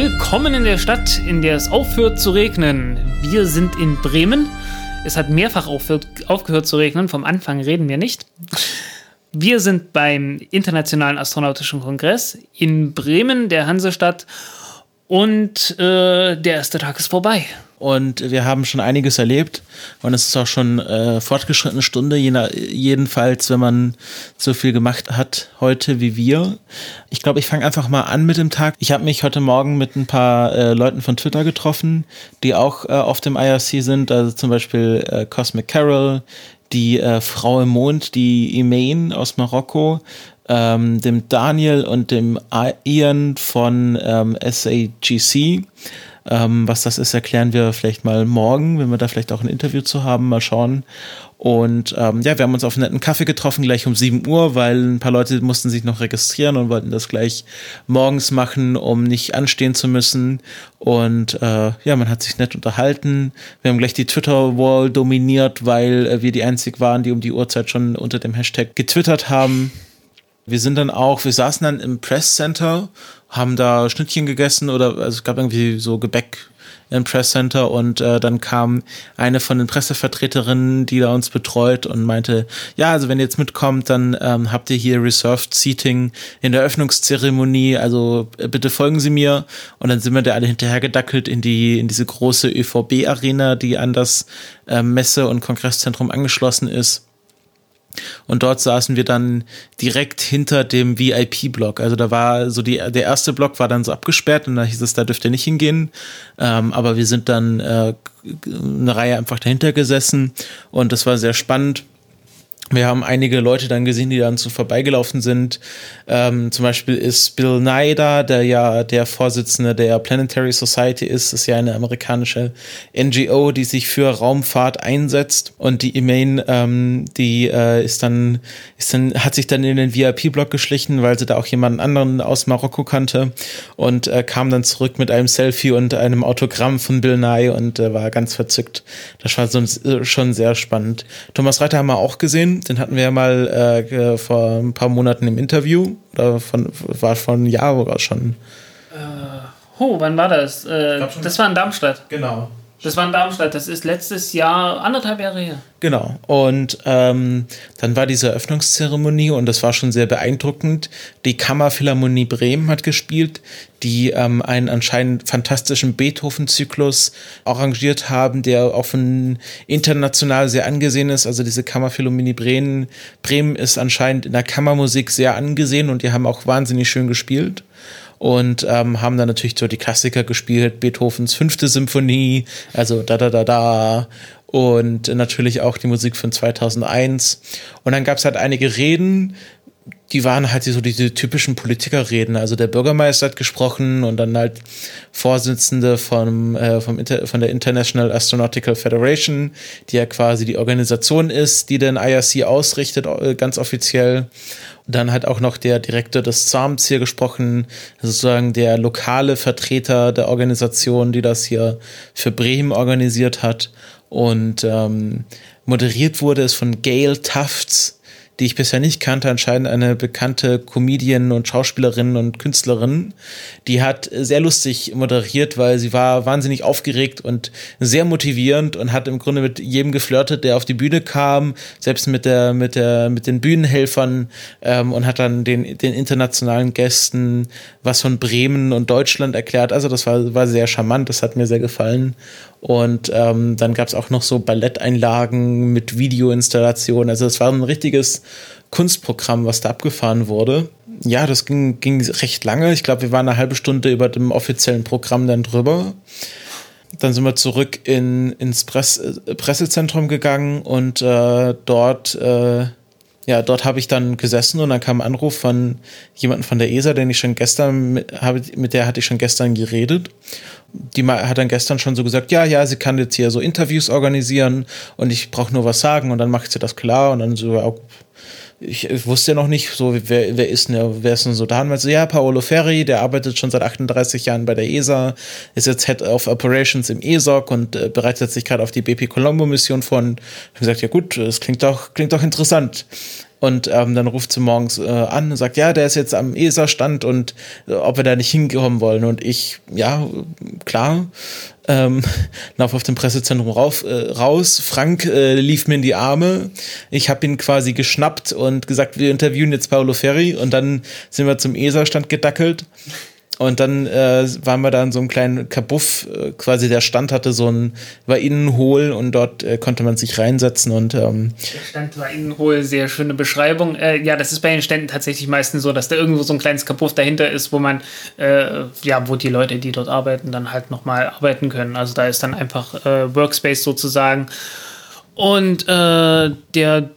Willkommen in der Stadt, in der es aufhört zu regnen. Wir sind in Bremen. Es hat mehrfach aufhört, aufgehört zu regnen. Vom Anfang reden wir nicht. Wir sind beim Internationalen Astronautischen Kongress in Bremen, der Hansestadt. Und äh, der erste Tag ist vorbei. Und wir haben schon einiges erlebt. Und es ist auch schon äh, fortgeschrittene Stunde, jedenfalls, wenn man so viel gemacht hat heute wie wir. Ich glaube, ich fange einfach mal an mit dem Tag. Ich habe mich heute Morgen mit ein paar äh, Leuten von Twitter getroffen, die auch äh, auf dem IRC sind. Also zum Beispiel äh, Cosmic Carol, die äh, Frau im Mond, die Imain aus Marokko, ähm, dem Daniel und dem Ian von ähm, SAGC. Ähm, was das ist, erklären wir vielleicht mal morgen, wenn wir da vielleicht auch ein Interview zu haben, mal schauen. Und ähm, ja, wir haben uns auf einen netten Kaffee getroffen, gleich um 7 Uhr, weil ein paar Leute mussten sich noch registrieren und wollten das gleich morgens machen, um nicht anstehen zu müssen. Und äh, ja, man hat sich nett unterhalten. Wir haben gleich die Twitter-Wall dominiert, weil äh, wir die einzig waren, die um die Uhrzeit schon unter dem Hashtag getwittert haben. Wir sind dann auch, wir saßen dann im Press Center, haben da Schnittchen gegessen oder also es gab irgendwie so Gebäck im Press Center und äh, dann kam eine von den Pressevertreterinnen, die da uns betreut und meinte, ja, also wenn ihr jetzt mitkommt, dann ähm, habt ihr hier Reserved Seating in der Öffnungszeremonie, also äh, bitte folgen Sie mir. Und dann sind wir da alle hinterher gedackelt in die in diese große ÖVB Arena, die an das äh, Messe- und Kongresszentrum angeschlossen ist und dort saßen wir dann direkt hinter dem VIP-Block. Also da war so die, der erste Block war dann so abgesperrt und da hieß es, da dürft ihr nicht hingehen. Ähm, aber wir sind dann äh, eine Reihe einfach dahinter gesessen und das war sehr spannend. Wir haben einige Leute dann gesehen, die dann so vorbeigelaufen sind. Ähm, zum Beispiel ist Bill Nye da, der ja der Vorsitzende der Planetary Society ist. Ist ja eine amerikanische NGO, die sich für Raumfahrt einsetzt. Und die Emain, ähm, die äh, ist dann, ist dann, hat sich dann in den VIP-Block geschlichen, weil sie da auch jemanden anderen aus Marokko kannte und äh, kam dann zurück mit einem Selfie und einem Autogramm von Bill Nye und äh, war ganz verzückt. Das war so, äh, schon sehr spannend. Thomas Reiter haben wir auch gesehen den hatten wir ja mal äh, vor ein paar Monaten im Interview. Oder von, war von Jahr oder schon. Äh, oh, wann war das? Äh, das war in Darmstadt. Genau. Das war in Darmstadt, das ist letztes Jahr, anderthalb Jahre her. Genau. Und ähm, dann war diese Eröffnungszeremonie und das war schon sehr beeindruckend. Die Kammerphilharmonie Bremen hat gespielt, die ähm, einen anscheinend fantastischen Beethoven-Zyklus arrangiert haben, der auch von international sehr angesehen ist. Also diese Kammerphilharmonie Bremen, Bremen ist anscheinend in der Kammermusik sehr angesehen und die haben auch wahnsinnig schön gespielt und ähm, haben dann natürlich so die Klassiker gespielt, Beethovens fünfte Symphonie, also da da da da. Und natürlich auch die Musik von 2001 und dann gab es halt einige Reden, die waren halt so diese typischen Politikerreden. Also der Bürgermeister hat gesprochen und dann halt Vorsitzende vom, äh, vom Inter von der International Astronautical Federation, die ja quasi die Organisation ist, die den IRC ausrichtet, äh, ganz offiziell. Und dann hat auch noch der Direktor des ZAMs hier gesprochen, sozusagen der lokale Vertreter der Organisation, die das hier für Bremen organisiert hat. Und ähm, moderiert wurde es von Gail Tufts, die ich bisher nicht kannte, anscheinend eine bekannte Comedian und Schauspielerin und Künstlerin. Die hat sehr lustig moderiert, weil sie war wahnsinnig aufgeregt und sehr motivierend und hat im Grunde mit jedem geflirtet, der auf die Bühne kam, selbst mit der, mit der, mit den Bühnenhelfern ähm, und hat dann den, den internationalen Gästen was von Bremen und Deutschland erklärt. Also das war, war sehr charmant, das hat mir sehr gefallen. Und ähm, dann gab es auch noch so Balletteinlagen mit Videoinstallationen. Also es war ein richtiges Kunstprogramm, was da abgefahren wurde. Ja, das ging, ging recht lange. Ich glaube, wir waren eine halbe Stunde über dem offiziellen Programm dann drüber. Dann sind wir zurück in, ins Press, Pressezentrum gegangen und äh, dort äh, ja, dort habe ich dann gesessen und dann kam ein Anruf von jemandem von der ESA, den ich schon gestern, mit, habe, mit der hatte ich schon gestern geredet. Die hat dann gestern schon so gesagt, ja, ja, sie kann jetzt hier so Interviews organisieren und ich brauche nur was sagen und dann macht sie das klar und dann so, ich, wusste ja noch nicht, so, wer, wer ist denn, wer ist denn so da? Und so, ja, Paolo Ferri, der arbeitet schon seit 38 Jahren bei der ESA, ist jetzt Head of Operations im ESOC und äh, bereitet sich gerade auf die BP Colombo Mission vor. Und ich gesagt, ja gut, das klingt doch, klingt doch interessant. Und ähm, dann ruft sie morgens äh, an und sagt, ja, der ist jetzt am ESA-Stand und äh, ob wir da nicht hinkommen wollen. Und ich, ja, klar, ähm, lauf auf dem Pressezentrum rauf, äh, raus. Frank äh, lief mir in die Arme. Ich habe ihn quasi geschnappt und gesagt, wir interviewen jetzt Paolo Ferri. Und dann sind wir zum ESA-Stand gedackelt. Und dann äh, waren wir da in so einem kleinen Kabuff, äh, quasi der Stand hatte so ein, war innen hohl und dort äh, konnte man sich reinsetzen und ähm, Der Stand war innen hohl, sehr schöne Beschreibung. Äh, ja, das ist bei den Ständen tatsächlich meistens so, dass da irgendwo so ein kleines Kabuff dahinter ist, wo man, äh, ja, wo die Leute, die dort arbeiten, dann halt nochmal arbeiten können. Also da ist dann einfach äh, Workspace sozusagen. Und äh, der,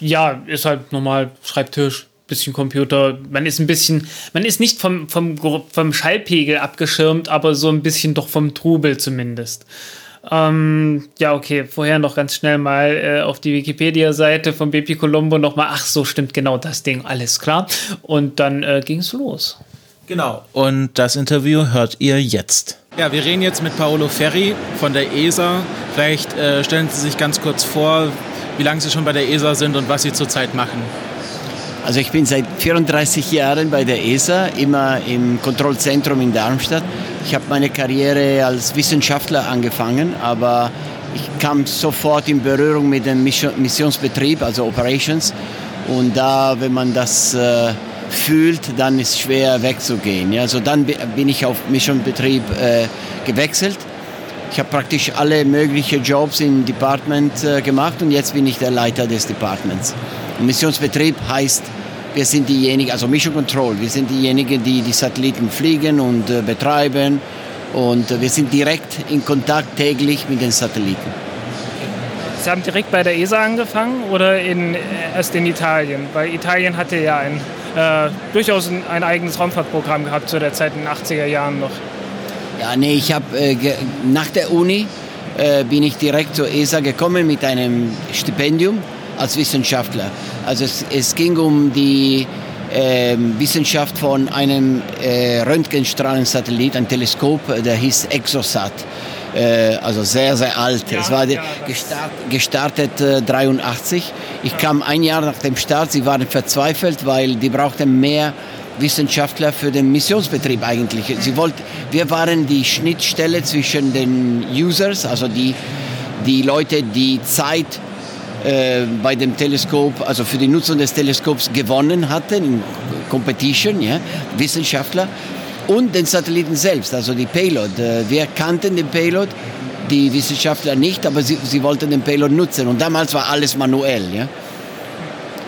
ja, ist halt normal Schreibtisch, bisschen Computer. Man ist ein bisschen, man ist nicht vom, vom, vom Schallpegel abgeschirmt, aber so ein bisschen doch vom Trubel zumindest. Ähm, ja, okay, vorher noch ganz schnell mal äh, auf die Wikipedia-Seite von BP Colombo nochmal, ach so, stimmt genau das Ding, alles klar. Und dann äh, ging es los. Genau. Und das Interview hört ihr jetzt. Ja, wir reden jetzt mit Paolo Ferri von der ESA. Vielleicht äh, stellen Sie sich ganz kurz vor, wie lange Sie schon bei der ESA sind und was Sie zurzeit machen. Also ich bin seit 34 Jahren bei der ESA, immer im Kontrollzentrum in Darmstadt. Ich habe meine Karriere als Wissenschaftler angefangen, aber ich kam sofort in Berührung mit dem Missionsbetrieb, also Operations. Und da, wenn man das äh, fühlt, dann ist es schwer wegzugehen. Ja, also dann bin ich auf Missionsbetrieb äh, gewechselt. Ich habe praktisch alle möglichen Jobs im Department äh, gemacht und jetzt bin ich der Leiter des Departments. Missionsbetrieb heißt, wir sind diejenigen, also Mission Control, wir sind diejenigen, die die Satelliten fliegen und äh, betreiben und äh, wir sind direkt in Kontakt täglich mit den Satelliten. Sie haben direkt bei der ESA angefangen oder in, äh, erst in Italien? Weil Italien hatte ja ein, äh, durchaus ein, ein, eigenes Raumfahrtprogramm gehabt zu der Zeit in den 80er Jahren noch. Ja, nee, ich habe äh, nach der Uni äh, bin ich direkt zur ESA gekommen mit einem Stipendium als Wissenschaftler. Also es, es ging um die äh, Wissenschaft von einem äh, Röntgenstrahlensatellit, ein Teleskop, der hieß Exosat. Äh, also sehr, sehr alt. Ja, es war ja, gestart, gestartet äh, 83. Ich kam ein Jahr nach dem Start. Sie waren verzweifelt, weil die brauchten mehr Wissenschaftler für den Missionsbetrieb eigentlich. Sie wollten, wir waren die Schnittstelle zwischen den Users, also die, die Leute, die Zeit äh, bei dem Teleskop, also für die Nutzung des Teleskops gewonnen hatten in Competition, ja, Wissenschaftler, und den Satelliten selbst, also die Payload. Äh, wir kannten den Payload, die Wissenschaftler nicht, aber sie, sie wollten den Payload nutzen und damals war alles manuell. Ja.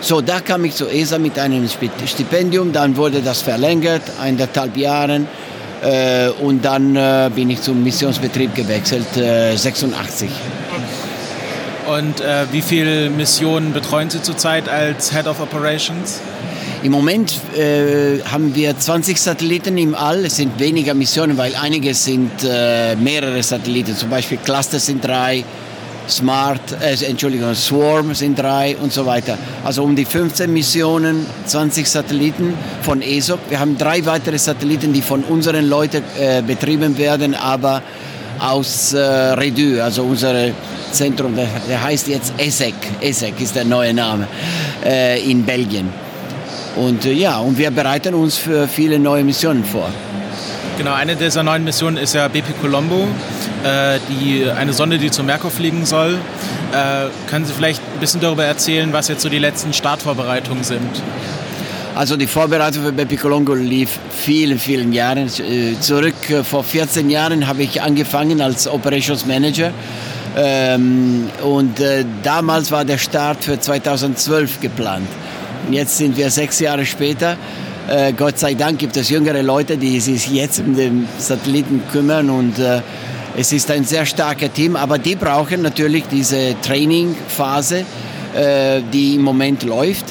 So, da kam ich zur ESA mit einem Stipendium, dann wurde das verlängert, eineinhalb Jahren. Äh, und dann bin ich zum Missionsbetrieb gewechselt, äh, 86. Und äh, wie viele Missionen betreuen Sie zurzeit als Head of Operations? Im Moment äh, haben wir 20 Satelliten im All. Es sind weniger Missionen, weil einige sind äh, mehrere Satelliten. Zum Beispiel Cluster sind drei, Smart, äh, Entschuldigung, Swarm sind drei und so weiter. Also um die 15 Missionen, 20 Satelliten von ESOC. Wir haben drei weitere Satelliten, die von unseren Leuten äh, betrieben werden, aber aus äh, Redue, also unsere Zentrum, der heißt jetzt ESEC, ESEC ist der neue Name, äh, in Belgien. Und äh, ja, und wir bereiten uns für viele neue Missionen vor. Genau, eine dieser neuen Missionen ist ja BP Colombo, äh, die, eine Sonde, die zum Merkur fliegen soll. Äh, können Sie vielleicht ein bisschen darüber erzählen, was jetzt so die letzten Startvorbereitungen sind? Also die Vorbereitung für BP Colombo lief vielen, vielen Jahren äh, zurück. Vor 14 Jahren habe ich angefangen als Operations Manager ähm, und äh, damals war der Start für 2012 geplant. Jetzt sind wir sechs Jahre später. Äh, Gott sei Dank gibt es jüngere Leute, die sich jetzt um den Satelliten kümmern und es ist ein sehr starkes Team, aber die brauchen natürlich diese Trainingphase, die im Moment läuft.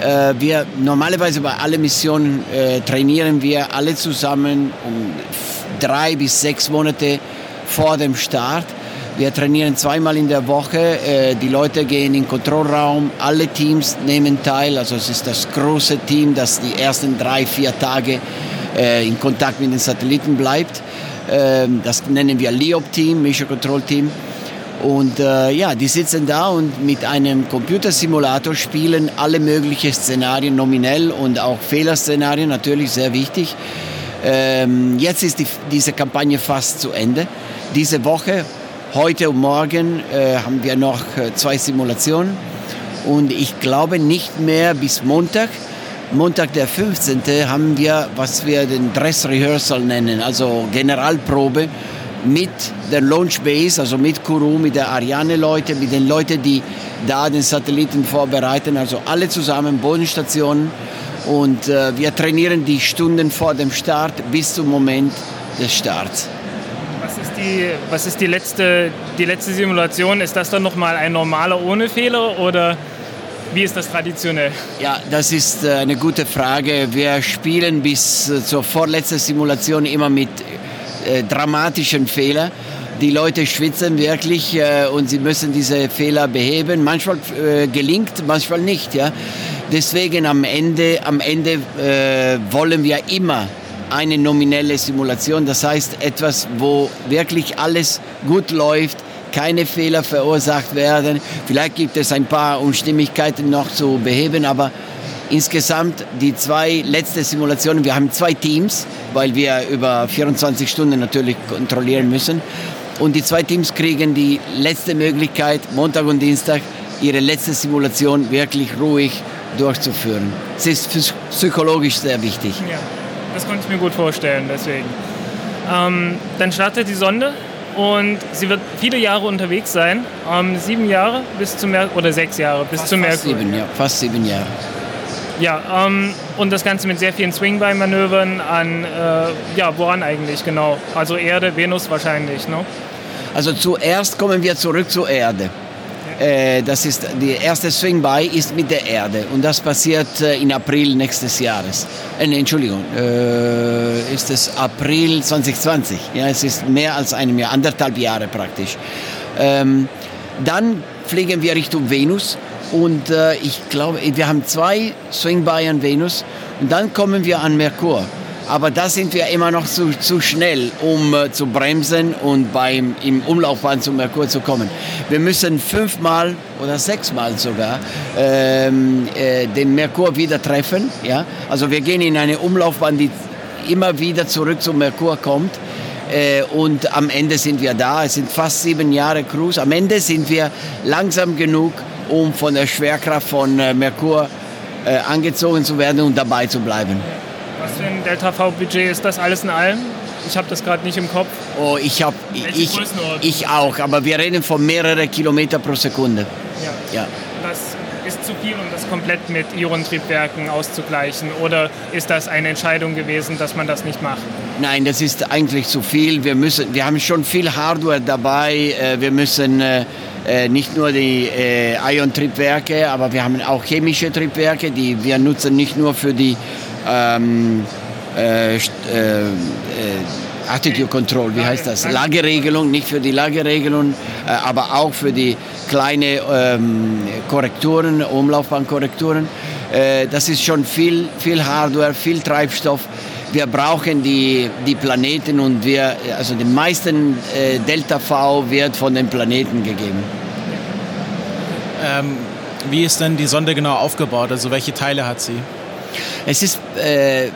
Äh, wir normalerweise bei allen Missionen äh, trainieren wir alle zusammen um drei bis sechs Monate vor dem Start. Wir trainieren zweimal in der Woche. Äh, die Leute gehen in den Kontrollraum. Alle Teams nehmen teil. Also es ist das große Team, das die ersten drei, vier Tage äh, in Kontakt mit den Satelliten bleibt. Ähm, das nennen wir LEOP-Team, Mission Control Team. Und äh, ja, die sitzen da und mit einem Computersimulator spielen alle möglichen Szenarien nominell und auch Fehlerszenarien, natürlich sehr wichtig. Ähm, jetzt ist die, diese Kampagne fast zu Ende. Diese Woche, heute und morgen, äh, haben wir noch äh, zwei Simulationen. Und ich glaube nicht mehr bis Montag. Montag, der 15. haben wir, was wir den Dress Rehearsal nennen, also Generalprobe mit der Launch Base, also mit Kuru, mit der Ariane-Leute, mit den Leuten, die da den Satelliten vorbereiten, also alle zusammen, Bodenstationen. Und äh, wir trainieren die Stunden vor dem Start bis zum Moment des Starts. Was ist die, was ist die, letzte, die letzte Simulation? Ist das dann nochmal ein normaler ohne Fehler oder wie ist das traditionell? Ja, das ist äh, eine gute Frage. Wir spielen bis äh, zur vorletzten Simulation immer mit äh, dramatischen Fehlern. Die Leute schwitzen wirklich äh, und sie müssen diese Fehler beheben. Manchmal äh, gelingt, manchmal nicht. Ja? Deswegen am Ende, am Ende äh, wollen wir immer eine nominelle Simulation. Das heißt etwas, wo wirklich alles gut läuft, keine Fehler verursacht werden. Vielleicht gibt es ein paar Unstimmigkeiten noch zu beheben, aber insgesamt die zwei letzte Simulationen, wir haben zwei Teams, weil wir über 24 Stunden natürlich kontrollieren müssen. Und die zwei Teams kriegen die letzte Möglichkeit, Montag und Dienstag, ihre letzte Simulation wirklich ruhig durchzuführen. Es ist psychologisch sehr wichtig. Ja, das konnte ich mir gut vorstellen, deswegen. Ähm, dann startet die Sonde und sie wird viele Jahre unterwegs sein. Ähm, sieben Jahre bis zum Merkur, oder sechs Jahre bis zum Merkur. Sieben, ja, fast sieben Jahre. Ja, ähm, und das Ganze mit sehr vielen Swing-By-Manövern an, äh, ja, woran eigentlich genau? Also Erde, Venus wahrscheinlich, ne? Also zuerst kommen wir zurück zur Erde. Äh, das ist die erste Swing-By ist mit der Erde und das passiert äh, in April nächstes Jahres. Äh, Entschuldigung, äh, ist es April 2020? Ja, es ist mehr als einem Jahr, anderthalb Jahre praktisch. Ähm, dann fliegen wir Richtung Venus und äh, ich glaube, wir haben zwei Swing-By an Venus und dann kommen wir an Merkur. Aber da sind wir immer noch zu, zu schnell, um äh, zu bremsen und beim, im Umlaufbahn zum Merkur zu kommen. Wir müssen fünfmal oder sechsmal sogar ähm, äh, den Merkur wieder treffen. Ja? Also wir gehen in eine Umlaufbahn, die immer wieder zurück zum Merkur kommt. Äh, und am Ende sind wir da. Es sind fast sieben Jahre Cruise. Am Ende sind wir langsam genug, um von der Schwerkraft von äh, Merkur äh, angezogen zu werden und dabei zu bleiben. Was für ein Delta-V-Budget ist das alles in allem? Ich habe das gerade nicht im Kopf. Oh, ich habe ich, ich auch, aber wir reden von mehreren Kilometer pro Sekunde. Ja. ja. Das ist zu viel, um das komplett mit Ionentriebwerken auszugleichen? Oder ist das eine Entscheidung gewesen, dass man das nicht macht? Nein, das ist eigentlich zu viel. Wir, müssen, wir haben schon viel Hardware dabei. Äh, wir müssen äh, äh, nicht nur die Ion-Triebwerke, aber wir haben auch chemische Triebwerke, die wir nutzen nicht nur für die ähm, äh, äh, Attitude Control, wie heißt das? Lageregelung, nicht für die Lageregelung, äh, aber auch für die kleinen ähm, Korrekturen, Umlaufbahnkorrekturen. Äh, das ist schon viel, viel Hardware, viel Treibstoff. Wir brauchen die, die Planeten und wir, also den meisten äh, Delta V wird von den Planeten gegeben. Ähm, wie ist denn die Sonde genau aufgebaut? Also welche Teile hat sie? Es ist äh,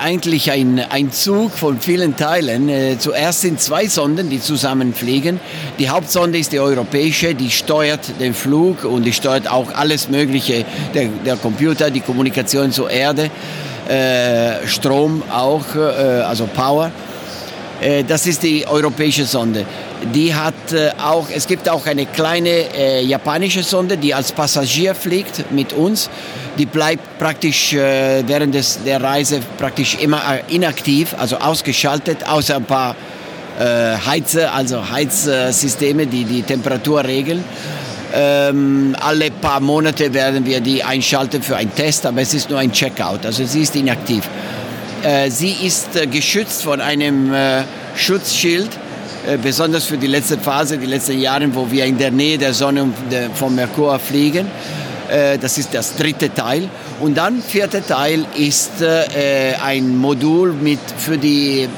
eigentlich ein, ein Zug von vielen Teilen. Äh, zuerst sind zwei Sonden, die zusammen fliegen. Die Hauptsonde ist die europäische, die steuert den Flug und die steuert auch alles Mögliche, der, der Computer, die Kommunikation zur Erde, äh, Strom auch, äh, also Power. Äh, das ist die europäische Sonde. Die hat äh, auch, es gibt auch eine kleine äh, japanische Sonde, die als Passagier fliegt mit uns. Die bleibt praktisch äh, während des, der Reise praktisch immer inaktiv, also ausgeschaltet, außer ein paar Heizer, also Heizsysteme, die die Temperatur regeln. Ähm, alle paar Monate werden wir die einschalten für einen Test, aber es ist nur ein Checkout, also sie ist inaktiv. Äh, sie ist äh, geschützt von einem äh, Schutzschild, äh, besonders für die letzte Phase, die letzten Jahre, wo wir in der Nähe der Sonne und der, vom Merkur fliegen. Äh, das ist das dritte Teil. Und dann vierte Teil ist äh, ein Modul mit für die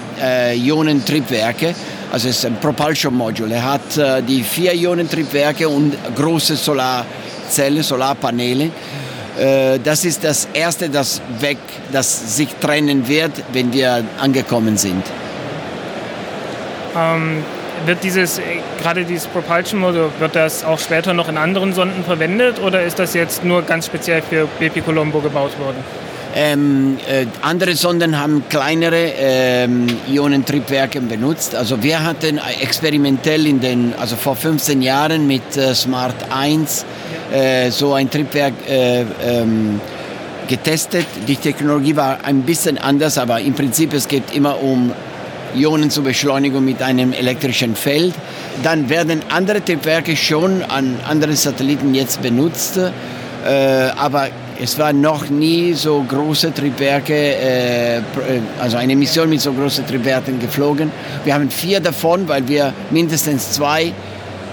Ionentriebwerke. Also es ist ein Propulsion Module. Er hat äh, die vier Ionentriebwerke und große Solarzellen, Solarpaneele. Äh, das ist das erste, das weg, das sich trennen wird, wenn wir angekommen sind. Ähm, wird dieses, äh, gerade dieses Propulsion Module, wird das auch später noch in anderen Sonden verwendet oder ist das jetzt nur ganz speziell für BP Colombo gebaut worden? Ähm, äh, andere Sonden haben kleinere ähm, Ionentriebwerke benutzt. Also wir hatten experimentell in den, also vor 15 Jahren mit äh, Smart 1 äh, so ein Triebwerk äh, ähm, getestet. Die Technologie war ein bisschen anders, aber im Prinzip es geht immer um Ionen zur Beschleunigung mit einem elektrischen Feld. Dann werden andere Triebwerke schon an anderen Satelliten jetzt benutzt, äh, aber es waren noch nie so große Triebwerke, äh, also eine Mission mit so großen Triebwerken geflogen. Wir haben vier davon, weil wir mindestens zwei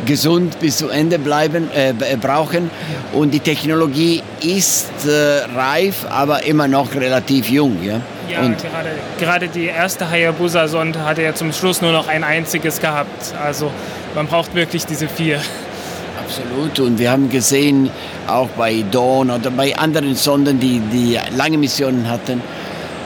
gesund bis zu Ende bleiben, äh, brauchen. Und die Technologie ist äh, reif, aber immer noch relativ jung. Ja, ja und gerade, gerade die erste Hayabusa-Sonde hatte ja zum Schluss nur noch ein einziges gehabt. Also man braucht wirklich diese vier. Absolut. Und wir haben gesehen, auch bei Dawn oder bei anderen Sonden, die, die lange Missionen hatten,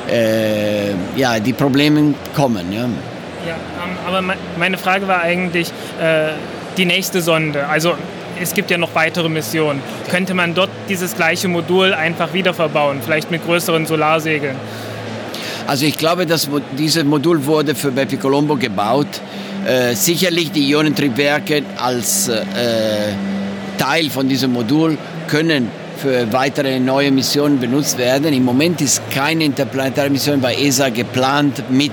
äh, ja, die Probleme kommen. Ja, ja ähm, aber meine Frage war eigentlich äh, die nächste Sonde. Also es gibt ja noch weitere Missionen. Könnte man dort dieses gleiche Modul einfach wieder verbauen, vielleicht mit größeren Solarsegeln? Also ich glaube, dass dieses Modul wurde für Bepi Colombo gebaut. Äh, sicherlich die Ionentriebwerke als äh, Teil von diesem Modul können für weitere neue Missionen benutzt werden. Im Moment ist keine interplanetare Mission bei ESA geplant mit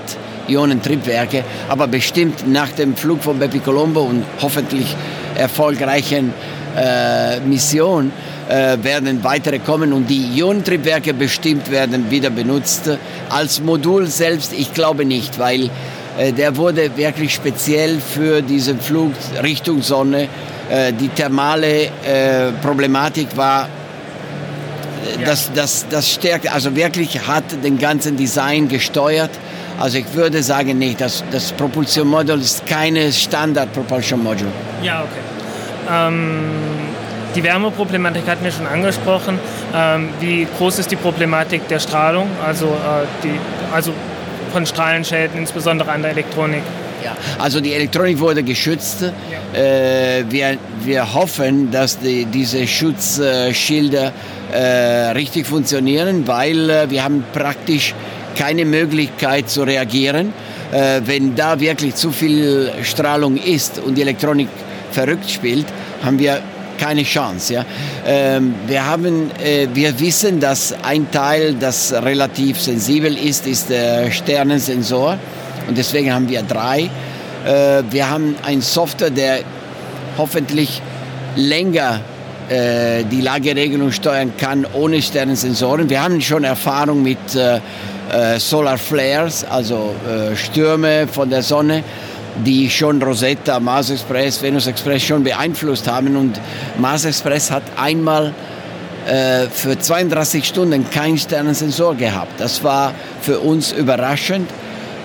Ionentriebwerke, aber bestimmt nach dem Flug von Bepi Colombo und hoffentlich erfolgreichen äh, Mission äh, werden weitere kommen und die Ionentriebwerke bestimmt werden wieder benutzt. Als Modul selbst, ich glaube nicht, weil äh, der wurde wirklich speziell für diesen Flug Richtung Sonne. Äh, die thermale äh, Problematik war das, das, das stärkt, also wirklich hat den ganzen Design gesteuert. Also ich würde sagen, nicht, das, das Propulsion Module ist keine Standard Propulsion Module. Ja, okay. Ähm, die Wärmeproblematik hatten wir schon angesprochen. Ähm, wie groß ist die Problematik der Strahlung, also, äh, die, also von Strahlenschäden, insbesondere an der Elektronik? Ja, also die Elektronik wurde geschützt. Ja. Äh, wir, wir hoffen, dass die, diese Schutzschilder äh, richtig funktionieren, weil äh, wir haben praktisch keine Möglichkeit zu reagieren. Äh, wenn da wirklich zu viel Strahlung ist und die Elektronik verrückt spielt, haben wir keine Chance. Ja? Ähm, wir, haben, äh, wir wissen, dass ein Teil, das relativ sensibel ist, ist der Sternensensor. Und deswegen haben wir drei. Äh, wir haben einen Software, der hoffentlich länger äh, die Lageregelung steuern kann ohne Sternensensoren. Wir haben schon Erfahrung mit äh, Solar Flares, also Stürme von der Sonne die schon Rosetta, Mars Express, Venus Express schon beeinflusst haben. Und Mars Express hat einmal für 32 Stunden keinen Sternensensor gehabt. Das war für uns überraschend.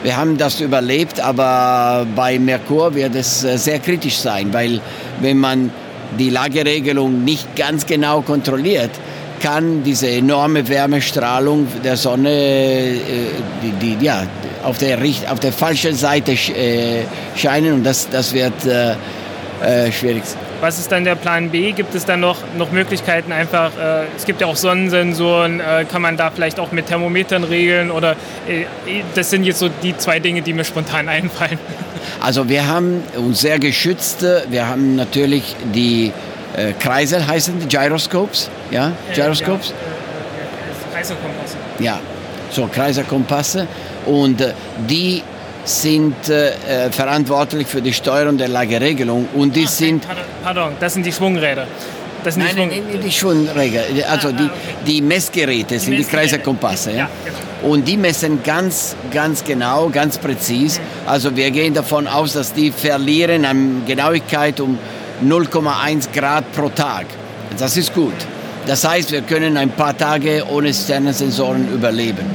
Wir haben das überlebt, aber bei Merkur wird es äh, sehr kritisch sein, weil wenn man die Lageregelung nicht ganz genau kontrolliert, kann diese enorme Wärmestrahlung der Sonne äh, die, die, ja, auf, der, auf der falschen Seite äh, scheinen und das, das wird äh, äh, schwierig. Was ist dann der Plan B? Gibt es dann noch, noch Möglichkeiten einfach, äh, es gibt ja auch Sonnensensoren, äh, kann man da vielleicht auch mit Thermometern regeln oder äh, das sind jetzt so die zwei Dinge, die mir spontan einfallen. Also wir haben uns sehr geschützt, wir haben natürlich die äh, Kreisel heißen die Gyroscopes, ja, Gyroscopes. Ja, äh, Kreiselkompasse. Ja, so Kreiselkompasse und äh, die sind äh, verantwortlich für die Steuerung der Lageregelung und die sind Pardon, pardon, das sind die Schwungräder. Das sind die Nein, Schwung nein, die Schwungräder, also die, die Messgeräte sind die Messgeräte. Kreiserkompasse. Ja? Ja, Und die messen ganz, ganz genau, ganz präzise. Also wir gehen davon aus, dass die verlieren an Genauigkeit um 0,1 Grad pro Tag. Das ist gut. Das heißt, wir können ein paar Tage ohne Sternensensoren überleben.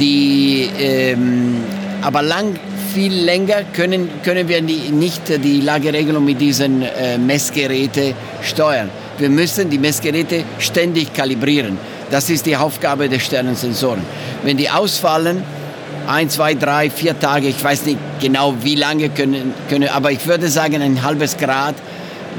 Die, ähm, aber lang, viel länger können, können wir die, nicht die Lageregelung mit diesen äh, Messgeräten steuern. Wir müssen die Messgeräte ständig kalibrieren. Das ist die Aufgabe der Sternensensoren. Wenn die ausfallen, ein, zwei, drei, vier Tage, ich weiß nicht genau wie lange können, können aber ich würde sagen ein halbes Grad,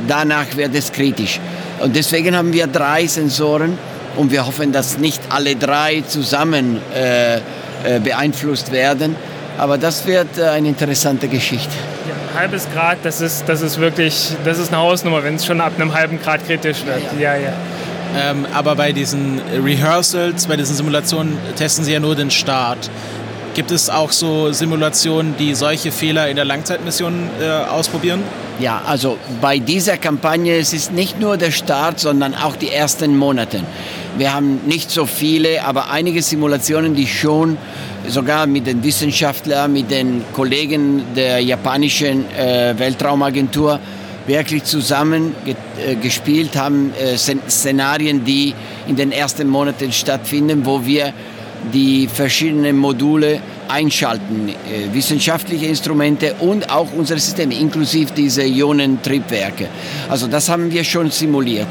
danach wird es kritisch. Und deswegen haben wir drei Sensoren und wir hoffen, dass nicht alle drei zusammen äh, äh, beeinflusst werden. Aber das wird äh, eine interessante Geschichte. Ja, ein halbes Grad, das ist, das ist wirklich, das ist eine Hausnummer, wenn es schon ab einem halben Grad kritisch wird. Ja, ja. Ähm, aber bei diesen Rehearsals, bei diesen Simulationen testen sie ja nur den Start. Gibt es auch so Simulationen, die solche Fehler in der Langzeitmission äh, ausprobieren? Ja, also bei dieser Kampagne es ist nicht nur der Start, sondern auch die ersten Monate. Wir haben nicht so viele, aber einige Simulationen, die schon sogar mit den Wissenschaftlern, mit den Kollegen der japanischen äh, Weltraumagentur wirklich zusammen äh, gespielt haben, äh, Szen Szenarien, die in den ersten Monaten stattfinden, wo wir die verschiedenen Module einschalten, äh, wissenschaftliche Instrumente und auch unsere Systeme, inklusive diese Ionentriebwerke. Also das haben wir schon simuliert.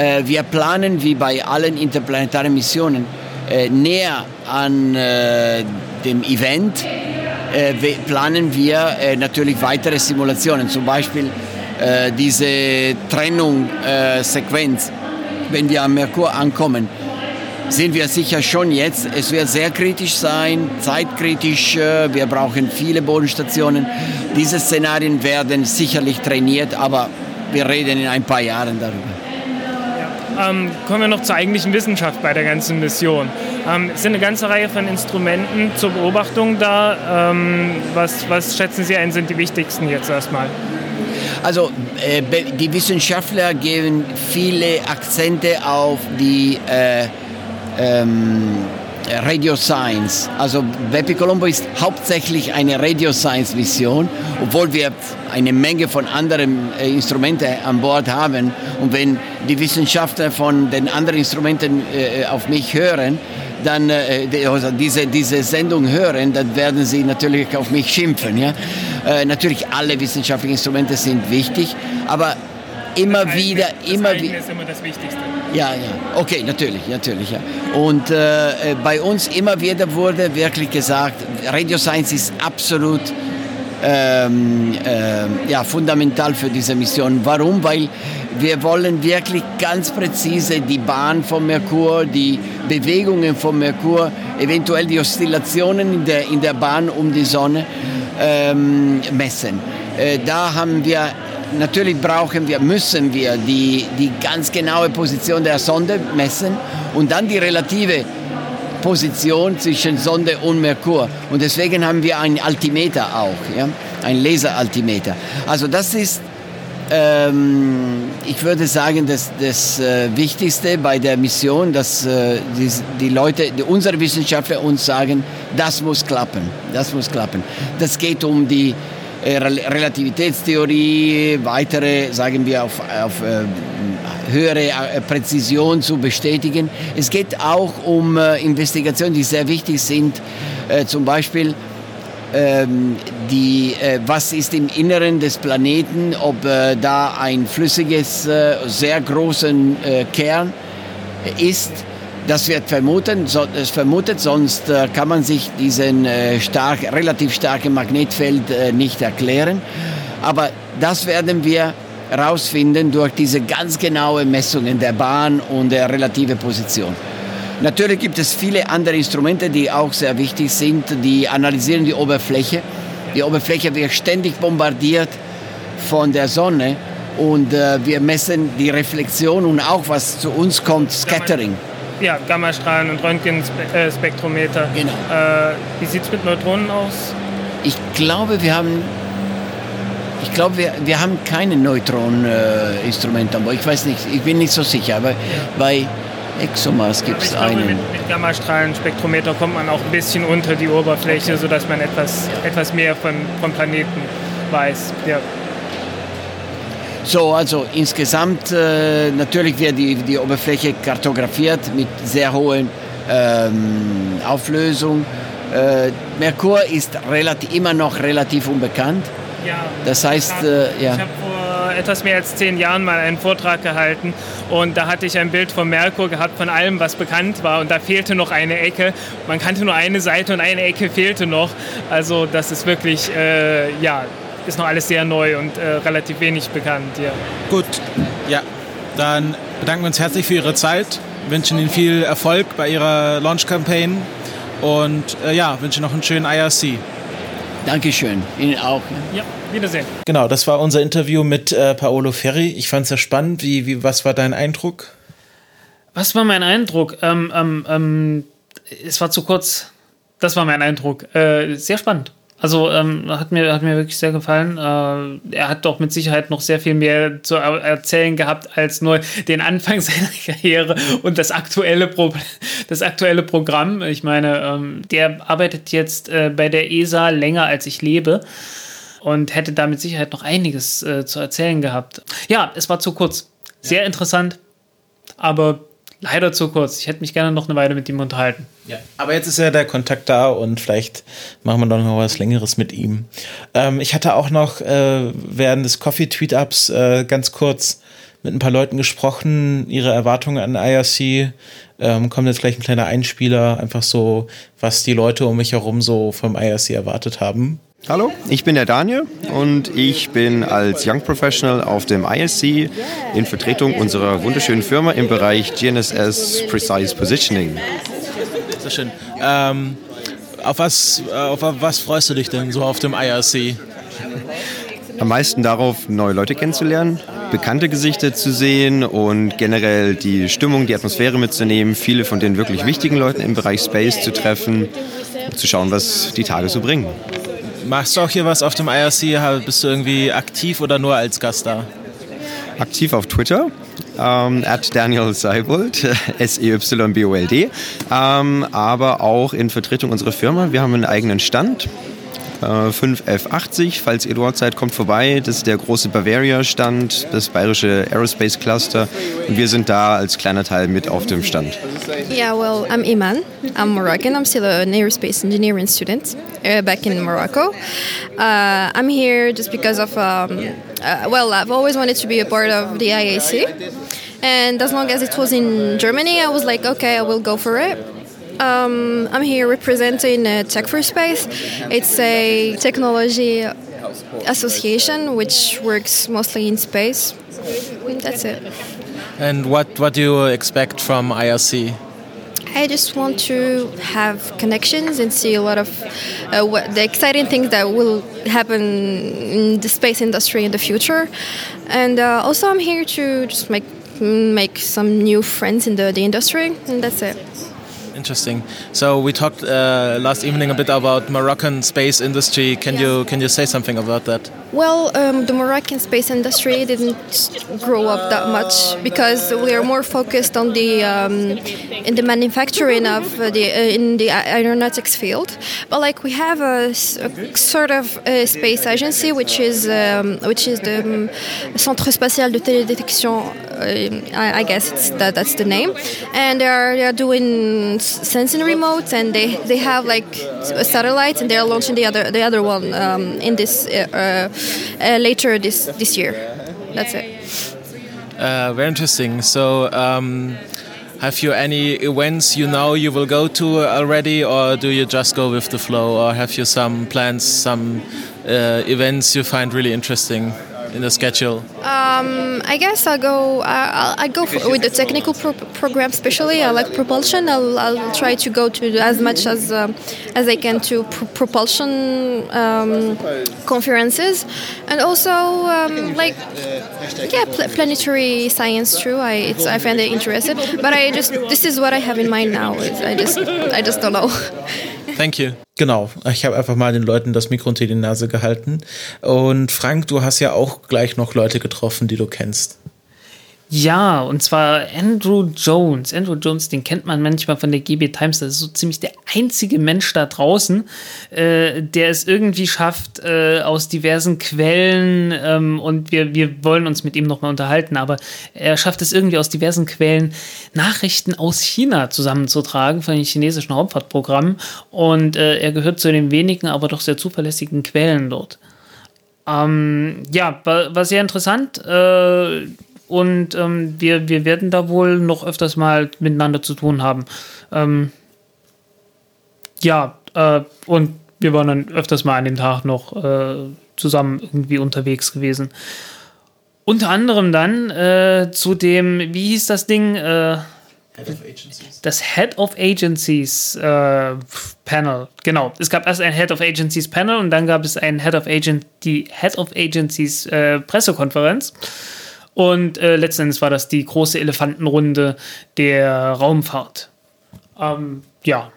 Äh, wir planen, wie bei allen interplanetaren Missionen, äh, näher an äh, dem Event planen wir natürlich weitere Simulationen, zum Beispiel diese Trennung-Sequenz, wenn wir am Merkur ankommen sind wir sicher schon jetzt. Es wird sehr kritisch sein, zeitkritisch. Wir brauchen viele Bodenstationen. Diese Szenarien werden sicherlich trainiert, aber wir reden in ein paar Jahren darüber. Ähm, kommen wir noch zur eigentlichen Wissenschaft bei der ganzen Mission. Ähm, es sind eine ganze Reihe von Instrumenten zur Beobachtung da. Ähm, was, was schätzen Sie ein, sind die wichtigsten jetzt erstmal? Also äh, die Wissenschaftler geben viele Akzente auf die äh, ähm, Radio Science. Also Bepi Colombo ist hauptsächlich eine Radio Science Mission, obwohl wir eine Menge von anderen äh, Instrumenten an Bord haben. Und wenn die Wissenschaftler von den anderen Instrumenten äh, auf mich hören, dann äh, also diese, diese Sendung hören, dann werden sie natürlich auf mich schimpfen. Ja? Äh, natürlich alle wissenschaftlichen Instrumente sind wichtig, aber immer wieder, immer wieder. ist immer das Wichtigste. Ja, ja, okay, natürlich, natürlich. Ja. Und äh, äh, bei uns immer wieder wurde wirklich gesagt, Radio Science ist absolut ähm, äh, ja, fundamental für diese Mission. Warum? Weil wir wollen wirklich ganz präzise die Bahn von Merkur, die Bewegungen von Merkur, eventuell die Oszillationen in der, in der Bahn um die Sonne ähm, messen. Äh, da haben wir Natürlich brauchen wir, müssen wir die, die ganz genaue Position der Sonde messen und dann die relative Position zwischen Sonde und Merkur. Und deswegen haben wir einen Altimeter auch, ja? ein Laseraltimeter. Also das ist, ähm, ich würde sagen, das, das äh, Wichtigste bei der Mission, dass äh, die, die Leute, die, unsere Wissenschaftler uns sagen, das muss klappen, das muss klappen. Das geht um die Relativitätstheorie, weitere, sagen wir, auf, auf äh, höhere äh, Präzision zu bestätigen. Es geht auch um äh, Investigationen, die sehr wichtig sind, äh, zum Beispiel ähm, die, äh, was ist im Inneren des Planeten, ob äh, da ein flüssiges, äh, sehr großen äh, Kern ist. Das wird vermuten, so, vermutet, sonst äh, kann man sich diesen äh, stark, relativ starken Magnetfeld äh, nicht erklären. Aber das werden wir herausfinden durch diese ganz genaue Messungen der Bahn und der relative Position. Natürlich gibt es viele andere Instrumente, die auch sehr wichtig sind. Die analysieren die Oberfläche. Die Oberfläche wird ständig bombardiert von der Sonne und äh, wir messen die Reflexion und auch was zu uns kommt, Scattering. Ja, Gammastrahlen und Röntgenspektrometer. Genau. Äh, wie sieht es mit Neutronen aus? Ich glaube, wir haben ich glaube, wir, wir haben keine Neutroninstrumente an Bord. Ich weiß nicht, ich bin nicht so sicher, aber ja. bei ExoMars gibt es einen. Mit, mit Gammastrahlenspektrometer kommt man auch ein bisschen unter die Oberfläche, okay. sodass man etwas, etwas mehr von, vom Planeten weiß. Ja. So, also insgesamt äh, natürlich wird die, die Oberfläche kartografiert mit sehr hohen ähm, Auflösung. Äh, Merkur ist relativ, immer noch relativ unbekannt. Ja. Das heißt, äh, ja. Ich habe vor etwas mehr als zehn Jahren mal einen Vortrag gehalten und da hatte ich ein Bild von Merkur gehabt von allem, was bekannt war und da fehlte noch eine Ecke. Man kannte nur eine Seite und eine Ecke fehlte noch. Also das ist wirklich, äh, ja, ist noch alles sehr neu und äh, relativ wenig bekannt. Ja. Gut, ja, dann bedanken wir uns herzlich für Ihre Zeit, wünschen Ihnen viel Erfolg bei Ihrer Launch-Campaign und äh, ja, wünsche noch einen schönen IRC. Dankeschön, Ihnen auch. Ja, Wiedersehen. Genau, das war unser Interview mit äh, Paolo Ferri. Ich fand es sehr spannend. Wie, wie, was war dein Eindruck? Was war mein Eindruck? Ähm, ähm, ähm, es war zu kurz. Das war mein Eindruck. Äh, sehr spannend. Also ähm, hat, mir, hat mir wirklich sehr gefallen. Äh, er hat doch mit Sicherheit noch sehr viel mehr zu erzählen gehabt als nur den Anfang seiner Karriere und das aktuelle, Pro das aktuelle Programm. Ich meine, ähm, der arbeitet jetzt äh, bei der ESA länger als ich lebe und hätte da mit Sicherheit noch einiges äh, zu erzählen gehabt. Ja, es war zu kurz. Sehr interessant, aber leider zu kurz. Ich hätte mich gerne noch eine Weile mit ihm unterhalten. Ja. Aber jetzt ist ja der Kontakt da und vielleicht machen wir doch noch was Längeres mit ihm. Ähm, ich hatte auch noch äh, während des Coffee-Tweet-Ups äh, ganz kurz mit ein paar Leuten gesprochen, ihre Erwartungen an IRC. Ähm, kommt jetzt gleich ein kleiner Einspieler, einfach so, was die Leute um mich herum so vom IRC erwartet haben. Hallo, ich bin der Daniel und ich bin als Young Professional auf dem ISC in Vertretung unserer wunderschönen Firma im Bereich GNSS Precise Positioning. Sehr schön. Ähm, auf, was, auf was freust du dich denn so auf dem IRC? Am meisten darauf, neue Leute kennenzulernen, bekannte Gesichter zu sehen und generell die Stimmung, die Atmosphäre mitzunehmen, viele von den wirklich wichtigen Leuten im Bereich Space zu treffen, zu schauen, was die Tage so bringen. Machst du auch hier was auf dem IRC? Bist du irgendwie aktiv oder nur als Gast da? Aktiv auf Twitter, ähm, at Daniel Seibold, S-E-Y-B-O-L-D, ähm, aber auch in Vertretung unserer Firma. Wir haben einen eigenen Stand, 5F80. Äh, falls ihr dort seid, kommt vorbei. Das ist der große Bavaria-Stand, das bayerische Aerospace Cluster. Und wir sind da als kleiner Teil mit auf dem Stand. Yeah, well, I'm Iman. I'm Moroccan. I'm still an aerospace engineering student uh, back in Morocco. Uh, I'm here just because of, um, uh, well, I've always wanted to be a part of the IAC. And as long as it was in Germany, I was like, okay, I will go for it. Um, I'm here representing uh, Tech for Space. It's a technology association which works mostly in space. That's it. And what, what do you expect from IRC? I just want to have connections and see a lot of uh, what, the exciting things that will happen in the space industry in the future. And uh, also, I'm here to just make make some new friends in the, the industry, and that's it. Interesting. So we talked uh, last evening a bit about Moroccan space industry. Can yes. you can you say something about that? Well, um, the Moroccan space industry didn't grow up that much because we are more focused on the um, in the manufacturing of the uh, in the aeronautics field. But like we have a, a sort of a space agency, which is um, which is the um, Centre Spatial de Télédétection. Uh, I, I, guess it's that, that's the name, and they are they are doing sensing remotes, and they they have like satellites, and they are launching the other the other one um, in this. Uh, uh, later this this year. That's it. Uh, very interesting. So. Um, have you any events you know you will go to already, or do you just go with the flow, or have you some plans, some uh, events you find really interesting? In the schedule? Um, I guess I'll go. I'll, I'll go for, with the technical pro program, especially. I like propulsion. I'll, I'll try to go to as much as um, as I can to pr propulsion um, conferences, and also um, like yeah, pl planetary science. True, I I find it interesting, but I just this is what I have in mind now. I just I just don't know. Thank you. Genau, ich habe einfach mal den Leuten das Mikro unter die Nase gehalten. Und Frank, du hast ja auch gleich noch Leute getroffen, die du kennst. Ja, und zwar Andrew Jones. Andrew Jones, den kennt man manchmal von der GB Times. Das ist so ziemlich der einzige Mensch da draußen, äh, der es irgendwie schafft, äh, aus diversen Quellen, ähm, und wir, wir wollen uns mit ihm nochmal unterhalten, aber er schafft es irgendwie aus diversen Quellen, Nachrichten aus China zusammenzutragen von den chinesischen Raumfahrtprogrammen. Und äh, er gehört zu den wenigen, aber doch sehr zuverlässigen Quellen dort. Ähm, ja, war, war sehr interessant. Äh, und ähm, wir, wir werden da wohl noch öfters mal miteinander zu tun haben. Ähm, ja, äh, und wir waren dann öfters mal an dem Tag noch äh, zusammen irgendwie unterwegs gewesen. Unter anderem dann äh, zu dem, wie hieß das Ding? Äh, das Head of Agencies äh, Panel. Genau. Es gab erst ein Head of Agencies Panel und dann gab es ein Head of Agent, die Head of Agencies äh, Pressekonferenz. Und äh, letzten war das die große Elefantenrunde der Raumfahrt. Ähm, ja.